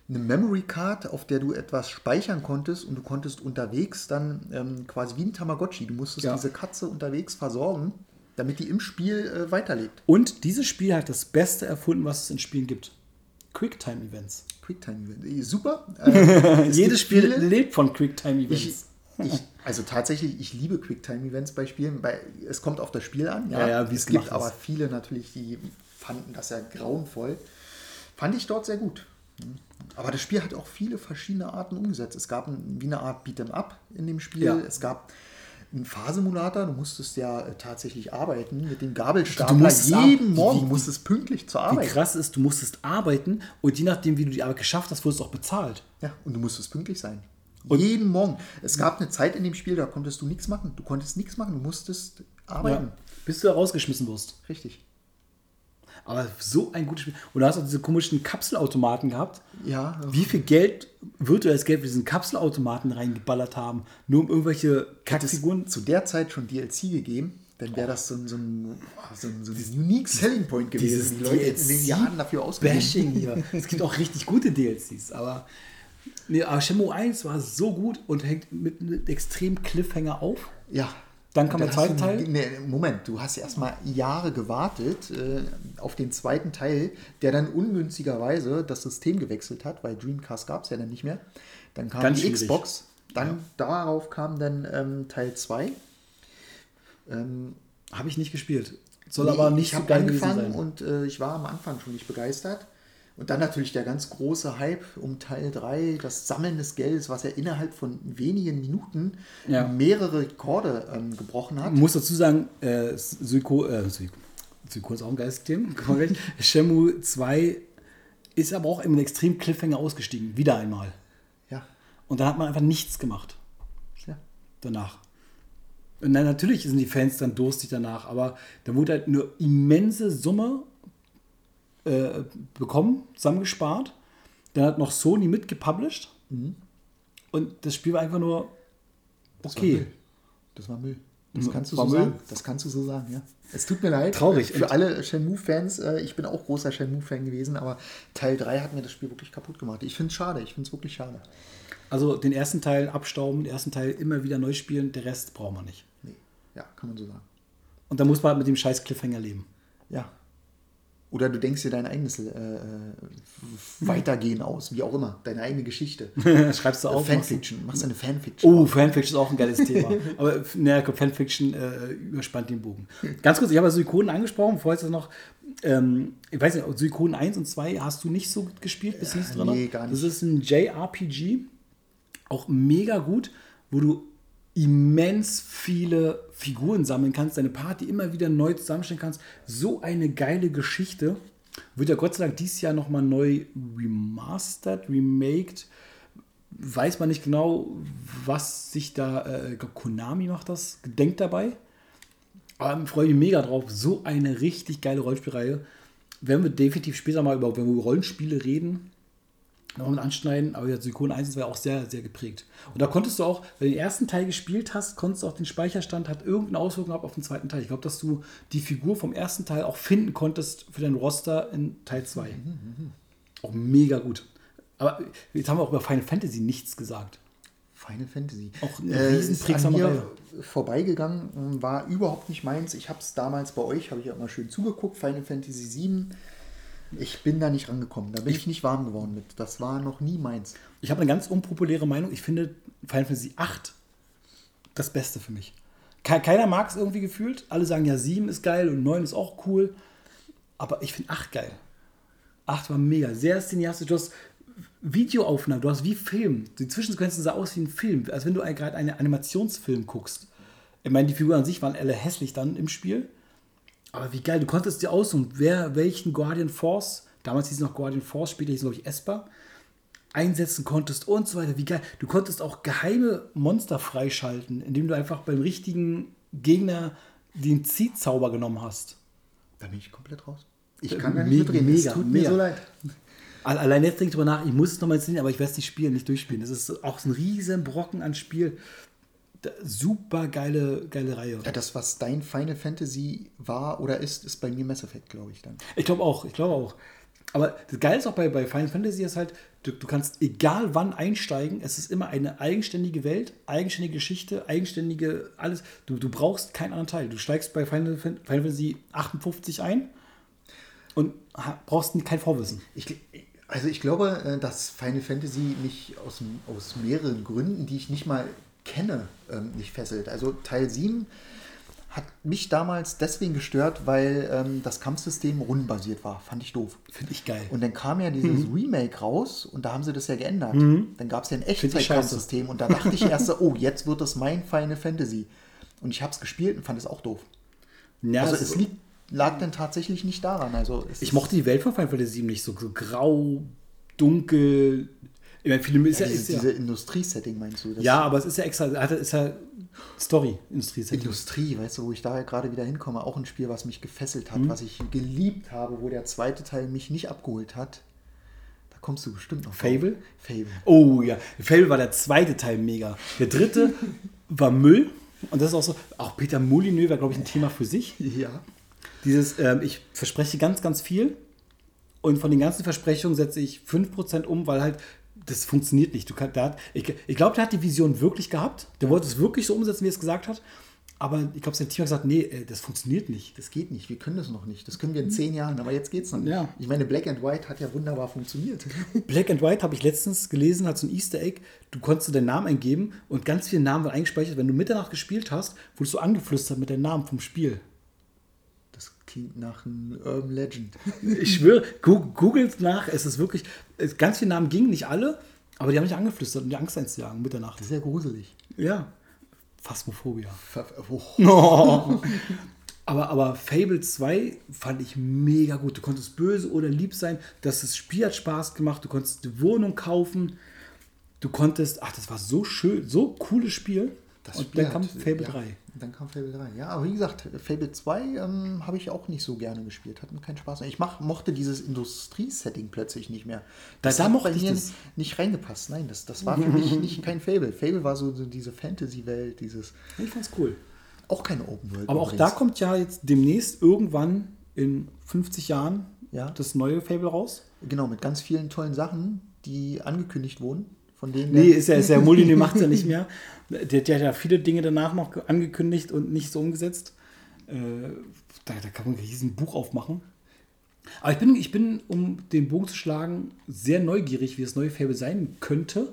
eine Memory Card, auf der du etwas speichern konntest und du konntest unterwegs dann ähm, quasi wie ein Tamagotchi, du musstest Ja. diese Katze unterwegs versorgen, damit die im Spiel äh, weiterlebt. Und dieses Spiel hat das Beste erfunden, was es in Spielen gibt. Quicktime-Events. Quicktime-Event. Super. (laughs) Äh, es Jedes Spiel viele. lebt von Quicktime-Events. also tatsächlich, ich liebe Quicktime-Events bei Spielen, weil es kommt auf das Spiel an. Ja, Ja, ja, wie es gibt ist. aber viele natürlich, die fanden das ja grauenvoll. Fand ich dort sehr gut. Aber das Spiel hat auch viele verschiedene Arten umgesetzt. Es gab ein, wie eine Art Beat'em Up in dem Spiel. Ja. Es gab einen Fahrsimulator. Du musstest ja äh, tatsächlich arbeiten mit dem Gabelstapler. Du musstest Jeden Morgen wie- musstest pünktlich zur Wie Arbeit. krass ist, du musstest arbeiten und je nachdem, wie du die Arbeit geschafft hast, wurdest du auch bezahlt. Ja, und du musstest pünktlich sein. Jeden Morgen. Es gab eine Zeit in dem Spiel, da konntest du nichts machen. Du konntest nichts machen, du musstest arbeiten. Ja. Bis du rausgeschmissen wirst. Richtig. Aber so ein gutes Spiel. Und da hast du auch diese komischen Kapselautomaten gehabt. Ja, Wie viel Geld, virtuelles Geld für diesen Kapselautomaten reingeballert haben, nur um irgendwelche Kackfiguren. zu der Zeit schon DLC gegeben, dann wäre das so, ein- so, ein, so, ein, so ein unique Selling Point gewesen. Die Leute hätten in den Jahren dafür ausgegeben. Bashing hier. (laughs) Es gibt auch richtig gute DLCs, aber, nee, aber Shenmue 1 war so gut und hängt mit einem extremen Cliffhanger auf. Ja. Dann kam der hast du- zweite Teil? Nee, Moment, du hast erst mal Jahre gewartet äh, auf den zweiten Teil, der dann ungünstigerweise das System gewechselt hat, weil Dreamcast gab es ja dann nicht mehr. Dann kam Ganz die schwierig. Xbox, dann darauf kam dann ähm, Teil 2. Ähm, Habe ich nicht gespielt. Soll nee, aber nicht ich so habe geil angefangen sein. und äh, ich war am Anfang schon nicht begeistert. Und dann natürlich der ganz große Hype um Teil 3, das Sammeln des Geldes, was ja innerhalb von wenigen Minuten Ja. mehrere Rekorde ähm, gebrochen hat. Ich muss dazu sagen, äh, Suiko, äh, Suiko, Suiko ist auch ein geiles Thema. (laughs) korrekt. Shenmue 2 ist aber auch im extremen Cliffhanger ausgestiegen. Wieder einmal. Ja, Und dann hat man einfach nichts gemacht ja. danach. Und dann natürlich sind die Fans dann durstig danach, aber da wurde halt eine immense Summe äh, bekommen, zusammengespart. Dann hat noch Sony mitgepublished. Und das Spiel war einfach nur Das war okay. Müll. Das war Müll. Das kannst du War so Müll? sagen. Das kannst du so sagen, ja. Es tut mir leid. Traurig. Für alle Shenmue-Fans, äh, ich bin auch großer Shenmue-Fan gewesen, aber Teil 3 hat mir das Spiel wirklich kaputt gemacht. Ich finde es schade. Ich finde es wirklich schade. Also den ersten Teil abstauben, den ersten Teil immer wieder neu spielen, der Rest braucht man nicht. Nee. Ja, kann man so sagen. Und dann muss man halt mit dem scheiß Cliffhanger leben. Ja. Oder du denkst dir dein eigenes äh, äh, Weitergehen aus, wie auch immer. Deine eigene Geschichte. (laughs) Schreibst du auf. Fanfiction. Machst du eine Fanfiction. Oh, Fanfiction ist auch ein geiles Thema. (laughs) Aber naja, Fanfiction äh, überspannt den Bogen. Ganz kurz, ich habe Suikoden angesprochen, vorher ist das noch, ähm, ich weiß nicht, Suikoden 1 und 2 hast du nicht so gespielt, bist du nicht drin? nee, gar nicht. Das ist ein JRPG, auch mega gut, wo du immens viele Figuren sammeln kannst, deine Party immer wieder neu zusammenstellen kannst. So eine geile Geschichte. Wird ja Gott sei Dank dieses Jahr nochmal neu remastered, remaked weiß man nicht genau, was sich da, äh, Konami macht das, gedenkt dabei. Aber ich freue mich mega drauf. So eine richtig geile Rollenspielreihe. Werden wir definitiv später mal über, wenn wir über Rollenspiele reden, noch mit anschneiden. Aber ja, Suikoden 1 war auch sehr, sehr geprägt. Und da konntest du auch, wenn du den ersten Teil gespielt hast, konntest du auch den Speicherstand, hat irgendeine Auswirkung gehabt auf den zweiten Teil. Ich glaube, dass du die Figur vom ersten Teil auch finden konntest für dein Roster in Teil 2. Auch mega gut. Aber jetzt haben wir auch über Final Fantasy nichts gesagt. Final Fantasy. Auch eine äh, ist an mir Reihe. vorbeigegangen, war überhaupt nicht meins. Ich habe es damals bei euch, habe ich ja immer schön zugeguckt, Final Fantasy 7. Ich bin da nicht rangekommen. Da bin ich, nicht warm geworden mit. Das war noch nie meins. Ich habe eine ganz unpopuläre Meinung. Ich finde Final Fantasy 8 das Beste für mich. Ke- Keiner mag es irgendwie gefühlt. Alle sagen ja, 7 ist geil und 9 ist auch cool. Aber ich finde 8 geil. 8 war mega. Sehr cineastisch. Du hast Videoaufnahmen, du hast wie Film. Die Zwischensequenzen sah aus wie ein Film. Als wenn du gerade einen Animationsfilm guckst. Ich meine, die Figuren an sich waren alle hässlich dann im Spiel. Aber wie geil, du konntest dir aussuchen, wer welchen Guardian Force, damals hieß es noch Guardian Force, später hieß es, glaube ich, Esper, einsetzen konntest und so weiter. Wie geil. Du konntest auch geheime Monster freischalten, indem du einfach beim richtigen Gegner den Ziehzauber genommen hast. Da bin ich komplett raus. Ich kann me- nicht mitreden. Es mega, tut mega. mir so leid. Al- Allein jetzt denke ich drüber nach, ich muss es nochmal installieren, aber ich werde es nicht spielen, nicht durchspielen. Das ist auch so ein riesen Brocken an Spiel. Super geile, geile Reihe. Ja, das, was dein Final Fantasy war oder ist, ist bei mir Mass Effect, glaube ich dann. Ich glaube auch, ich glaube auch. Aber das Geile ist auch bei, bei Final Fantasy ist halt, du, du kannst egal wann einsteigen, es ist immer eine eigenständige Welt, eigenständige Geschichte, eigenständige alles. Du, du brauchst keinen anderen Teil. Du steigst bei Final, Final Fantasy 58 ein und brauchst kein Vorwissen. Ich, also ich glaube, äh, dass Final Fantasy mich aus, aus mehreren Gründen, die ich nicht mal kenne, ähm, nicht fesselt. Also Teil 7 hat mich damals deswegen gestört, weil ähm, das Kampfsystem rundenbasiert war. Fand ich doof. Finde ich geil. Und dann kam ja dieses Mhm. Remake raus und da haben sie das ja geändert. Dann gab es ja ein. Echtzeitkampfsystem und da dachte ich erst so, oh, jetzt wird das mein Final Fantasy. Und ich habe es gespielt und fand es auch doof. Ja, Also es liegt, lag dann tatsächlich nicht daran. Also ich mochte die Welt von Final Fantasy 7 nicht so, so grau, dunkel. Ich meine, viele ist ja, diese, ist ja, diese Industriesetting meinst du? Ja, aber es ist ja extra, ist ja Story, Industrie. Industrie, weißt du, wo ich da gerade wieder hinkomme, auch ein Spiel, was mich gefesselt Mhm. hat, was ich geliebt habe, wo der zweite Teil mich nicht abgeholt hat. Da kommst du bestimmt noch drauf. Fable? Fable. Oh ja, Fable war der zweite Teil mega. Der dritte (laughs) war Müll. Und das ist auch so, auch Peter Molyneux war, glaube ich, ein Thema für sich. Ja. Dieses, ähm, ich verspreche ganz, ganz viel. Und von den ganzen Versprechungen setze ich 5% um, weil halt, das funktioniert nicht. Du kann, der hat, ich ich glaube, der hat die Vision wirklich gehabt. Der wollte es wirklich so umsetzen, wie er es gesagt hat. Aber ich glaube, sein Team hat gesagt, nee, äh, das funktioniert nicht. Das geht nicht, wir können das noch nicht. Das können wir in zehn Jahren, aber jetzt geht's noch nicht. Ja. Ich meine, Black and White hat ja wunderbar funktioniert. (laughs) Black and White habe ich letztens gelesen, hat so ein Easter Egg. Du konntest deinen Namen eingeben und ganz viele Namen waren eingespeichert. Wenn du Mitternacht gespielt hast, wurdest du angeflüstert mit deinem Namen vom Spiel. Klingt nach einem Urban Legend. (laughs) Ich schwöre, googelt nach, es ist wirklich, ganz viele Namen gingen, nicht alle, aber die haben mich angeflüstert, um die Angst einzujagen, Mitternacht. Das ist ja gruselig. Ja. Phasmophobia. Oh. Oh. (laughs) aber, aber Fable 2 fand ich mega gut. Du konntest böse oder lieb sein. Das, das Spiel hat Spaß gemacht. Du konntest die Wohnung kaufen. Du konntest, ach, das war so schön, so cooles Spiel. Das Und dann kam Fable ja, 3. Dann kam Fable 3. Ja, aber wie gesagt, Fable 2 ähm, habe ich auch nicht so gerne gespielt. Hat mir keinen Spaß. Ich mach, mochte dieses Industriesetting plötzlich nicht mehr. Das da hat mochte ich mir das. nicht reingepasst. Nein, das, das war für mich nicht kein Fable. Fable war so, so diese Fantasy-Welt, dieses. Ich fand's cool. Auch keine Open World. Aber auch übrigens. da kommt ja jetzt demnächst irgendwann in 50 Jahren Ja. das neue Fable raus. Genau, mit ganz vielen tollen Sachen, die angekündigt wurden. Von denen Nee, ist ja, ist ja Molyneux macht ja nicht mehr. (laughs) Der, der hat ja viele Dinge danach noch angekündigt und nicht so umgesetzt. Äh, da, da kann man ein riesen Buch aufmachen. Aber ich bin, ich bin, um den Bogen zu schlagen, sehr neugierig, wie das neue Fable sein könnte.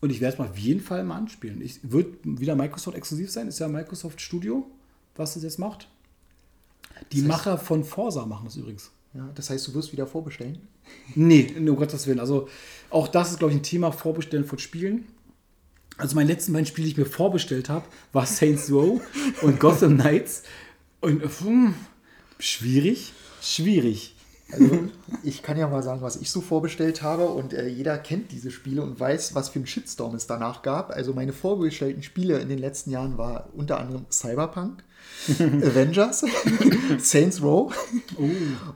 Und ich werde es mal auf jeden Fall mal anspielen. Ich wird wieder Microsoft exklusiv sein. Ist ja Microsoft Studio, was das jetzt macht. Die Das heißt- Macher von Forsa machen das übrigens. Ja, das heißt, du wirst wieder vorbestellen. Nee, um Gottes Willen. Also auch das ist, glaube ich, ein Thema Vorbestellen von Spielen. Also meine letzten beiden Spiele, die ich mir vorbestellt habe, war Saints Row und Gotham Knights. Und hm, schwierig, schwierig. Also, ich kann ja mal sagen, was ich so vorbestellt habe und äh, jeder kennt diese Spiele und weiß, was für einen Shitstorm es danach gab. Also meine vorbestellten Spiele in den letzten Jahren war unter anderem Cyberpunk, (laughs) Avengers, (laughs) Saints Row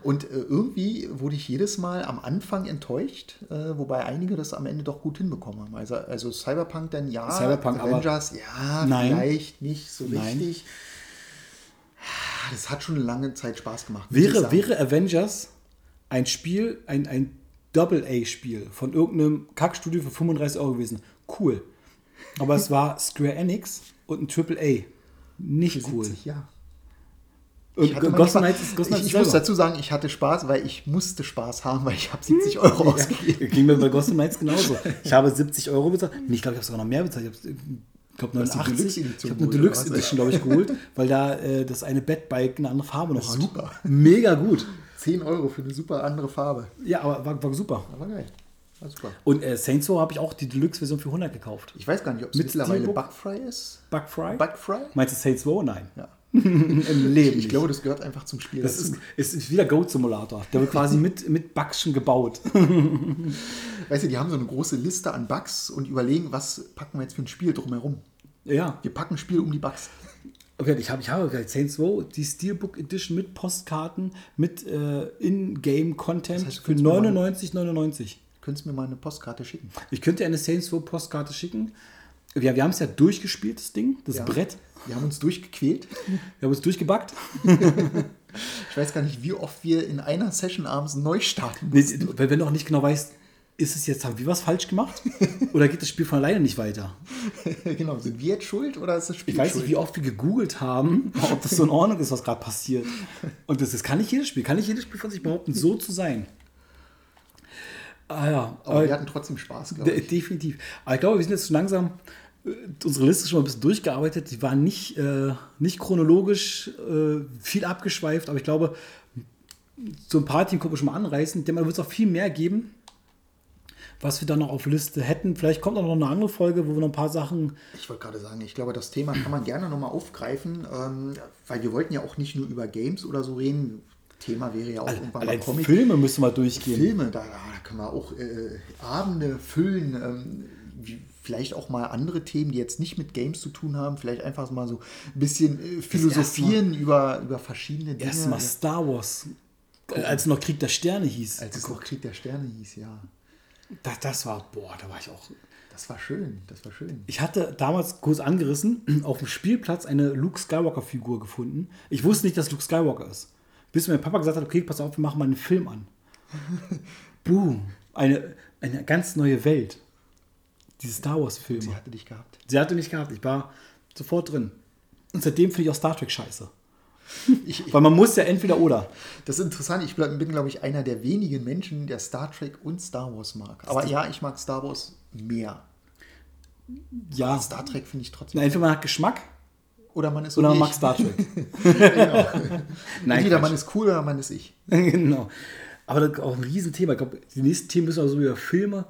und äh, irgendwie wurde ich jedes Mal am Anfang enttäuscht, äh, wobei einige das am Ende doch gut hinbekommen haben. Also, also Cyberpunk dann ja, Cyberpunk, aber- Avengers ja, Nein. vielleicht nicht so Nein. richtig. Das hat schon eine lange Zeit Spaß gemacht. Wäre, wäre Avengers ein Spiel, ein, ein Double-A-Spiel von irgendeinem Kackstudio für 35 Euro gewesen, cool. Aber es war Square Enix und ein Triple-A. Nicht Für cool. 70, ja. Und Ich, hatte Gotham Knights ist Gotham ich, ich muss dazu sagen, ich hatte Spaß, weil ich musste Spaß haben, weil ich habe 70 Euro ausgegeben. Ging mir bei Gotham Knights genauso. Ich habe 70 Euro bezahlt. Nee, ich glaube, ich habe sogar noch mehr bezahlt. Ich habe glaube hast die 89. Deluxe-Edition Ich habe eine Deluxe? Edition, glaube ich, geholt, weil da äh, das eine Bettbike eine andere Farbe noch hat. Super. Mega gut. 10 Euro für eine super andere Farbe. Ja, aber war, war super. Aber geil. War super. Und äh, Saints Row habe ich auch die Deluxe-Version für 100 gekauft. Ich weiß gar nicht, ob es Mit mittlerweile Steelbook? Bugfry ist. Bugfry? Bugfry? Meinst du Saints Row? Nein. Ja. (laughs) Im Leben. Ich nicht. glaube, das gehört einfach zum Spiel das ist, es ist wieder Goat Simulator. Der wird quasi mit, mit Bugs schon gebaut. (laughs) (laughs) Weißt du, die haben so eine große Liste an Bugs und überlegen, was packen wir jetzt für ein Spiel drumherum. ja. Wir packen ein Spiel um die Bugs. Okay, ich habe ich gleich Saints Row, die Steelbook Edition mit Postkarten, mit äh, In-Game-Content Das heißt, für kannst mir mal- 99,99. Könntest du mir mal eine Postkarte schicken? Ich könnte dir eine Saints Row Postkarte schicken. Wir, wir haben es ja durchgespielt, das Ding, das Ja. Brett. Wir haben uns durchgequält. Wir haben es durchgebackt. (laughs) Ich weiß gar nicht, wie oft wir in einer Session abends neu starten. Nee, weil wenn du auch nicht genau weißt, ist es jetzt, haben wir was falsch gemacht? Oder geht das Spiel von alleine nicht weiter? (laughs) genau, sind wir jetzt schuld oder ist das Spiel Ich weiß schuld? nicht, wie oft wir gegoogelt haben, ob das so in Ordnung ist, was gerade passiert. Und das, das kann nicht jedes Spiel, kann nicht jedes Spiel von sich behaupten, so zu sein. Ah ja, Aber aber wir hatten trotzdem Spaß, glaube ich. definitiv. Aber ich glaube, wir sind jetzt schon langsam, äh, unsere Liste ist schon mal ein bisschen durchgearbeitet. Die war nicht, äh, nicht chronologisch äh, viel abgeschweift, aber ich glaube, so ein paar Themen können wir schon mal anreißen. Denn man wird es auch viel mehr geben, was wir da noch auf Liste hätten. Vielleicht kommt auch noch eine andere Folge, wo wir noch ein paar Sachen Ich wollte gerade sagen, ich glaube, das Thema kann man gerne nochmal aufgreifen, ähm, weil wir wollten ja auch nicht nur über Games oder so reden. Thema wäre ja auch irgendwann Allein mal Comic. Filme müssen wir durchgehen. Filme, da, da können wir auch äh, Abende füllen. Ähm, wie, vielleicht auch mal andere Themen, die jetzt nicht mit Games zu tun haben. Vielleicht einfach mal so ein bisschen äh, philosophieren über, über verschiedene Dinge. Erstmal Star Wars, als noch Krieg der Sterne hieß. Als es noch Krieg der Sterne hieß, ja. Das, das war, boah, da war ich auch. Das war schön, das war schön. Ich hatte damals kurz angerissen, (clears throat) auf dem Spielplatz eine Luke Skywalker-Figur gefunden. Ich wusste nicht, dass Luke Skywalker ist. Bis mein Papa gesagt hat, okay, pass auf, wir machen mal einen Film an. (laughs) Boom. Eine, eine ganz neue Welt. Diese Star Sie Wars-Filme. hatte dich gehabt. Sie hatte mich gehabt, ich war sofort drin. Und seitdem finde ich auch Star Trek scheiße. (laughs) Ich, ich, Weil man muss ja entweder oder. das ist interessant. Ich bleib- bin, glaube ich, einer der wenigen Menschen, der Star Trek und Star Wars mag. Aber ja, ich mag Star Wars mehr. Ja. Aber Star Trek finde ich trotzdem. Na, entweder man hat Geschmack Oder man ist so oder man mag. Star Trek. (laughs) Nein, (laughs) Nein, Entweder Quatsch. man ist cool oder man ist ich. (laughs) genau. Aber das ist auch ein Riesenthema. Ich glaube, die nächsten Themen müssen wir so über Filme.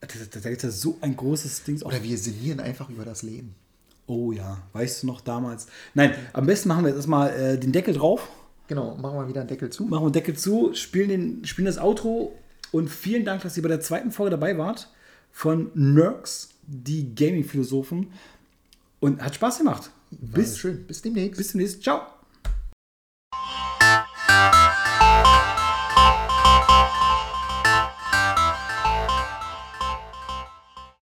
Da, da, da gibt es ja so ein großes Ding. Oder wir sinnieren einfach über das Leben. Oh ja, weißt du noch damals? Nein, am besten machen wir jetzt erstmal äh, den Deckel drauf, Genau, machen wir wieder einen Deckel zu. machen wir den Deckel zu, spielen, den, spielen das Outro und vielen Dank, dass ihr bei der zweiten Folge dabei wart von Nerks, die Gaming-Philosophen. Und hat Spaß gemacht. War Bis, schön. Bis demnächst. bis zum nächsten. Ciao.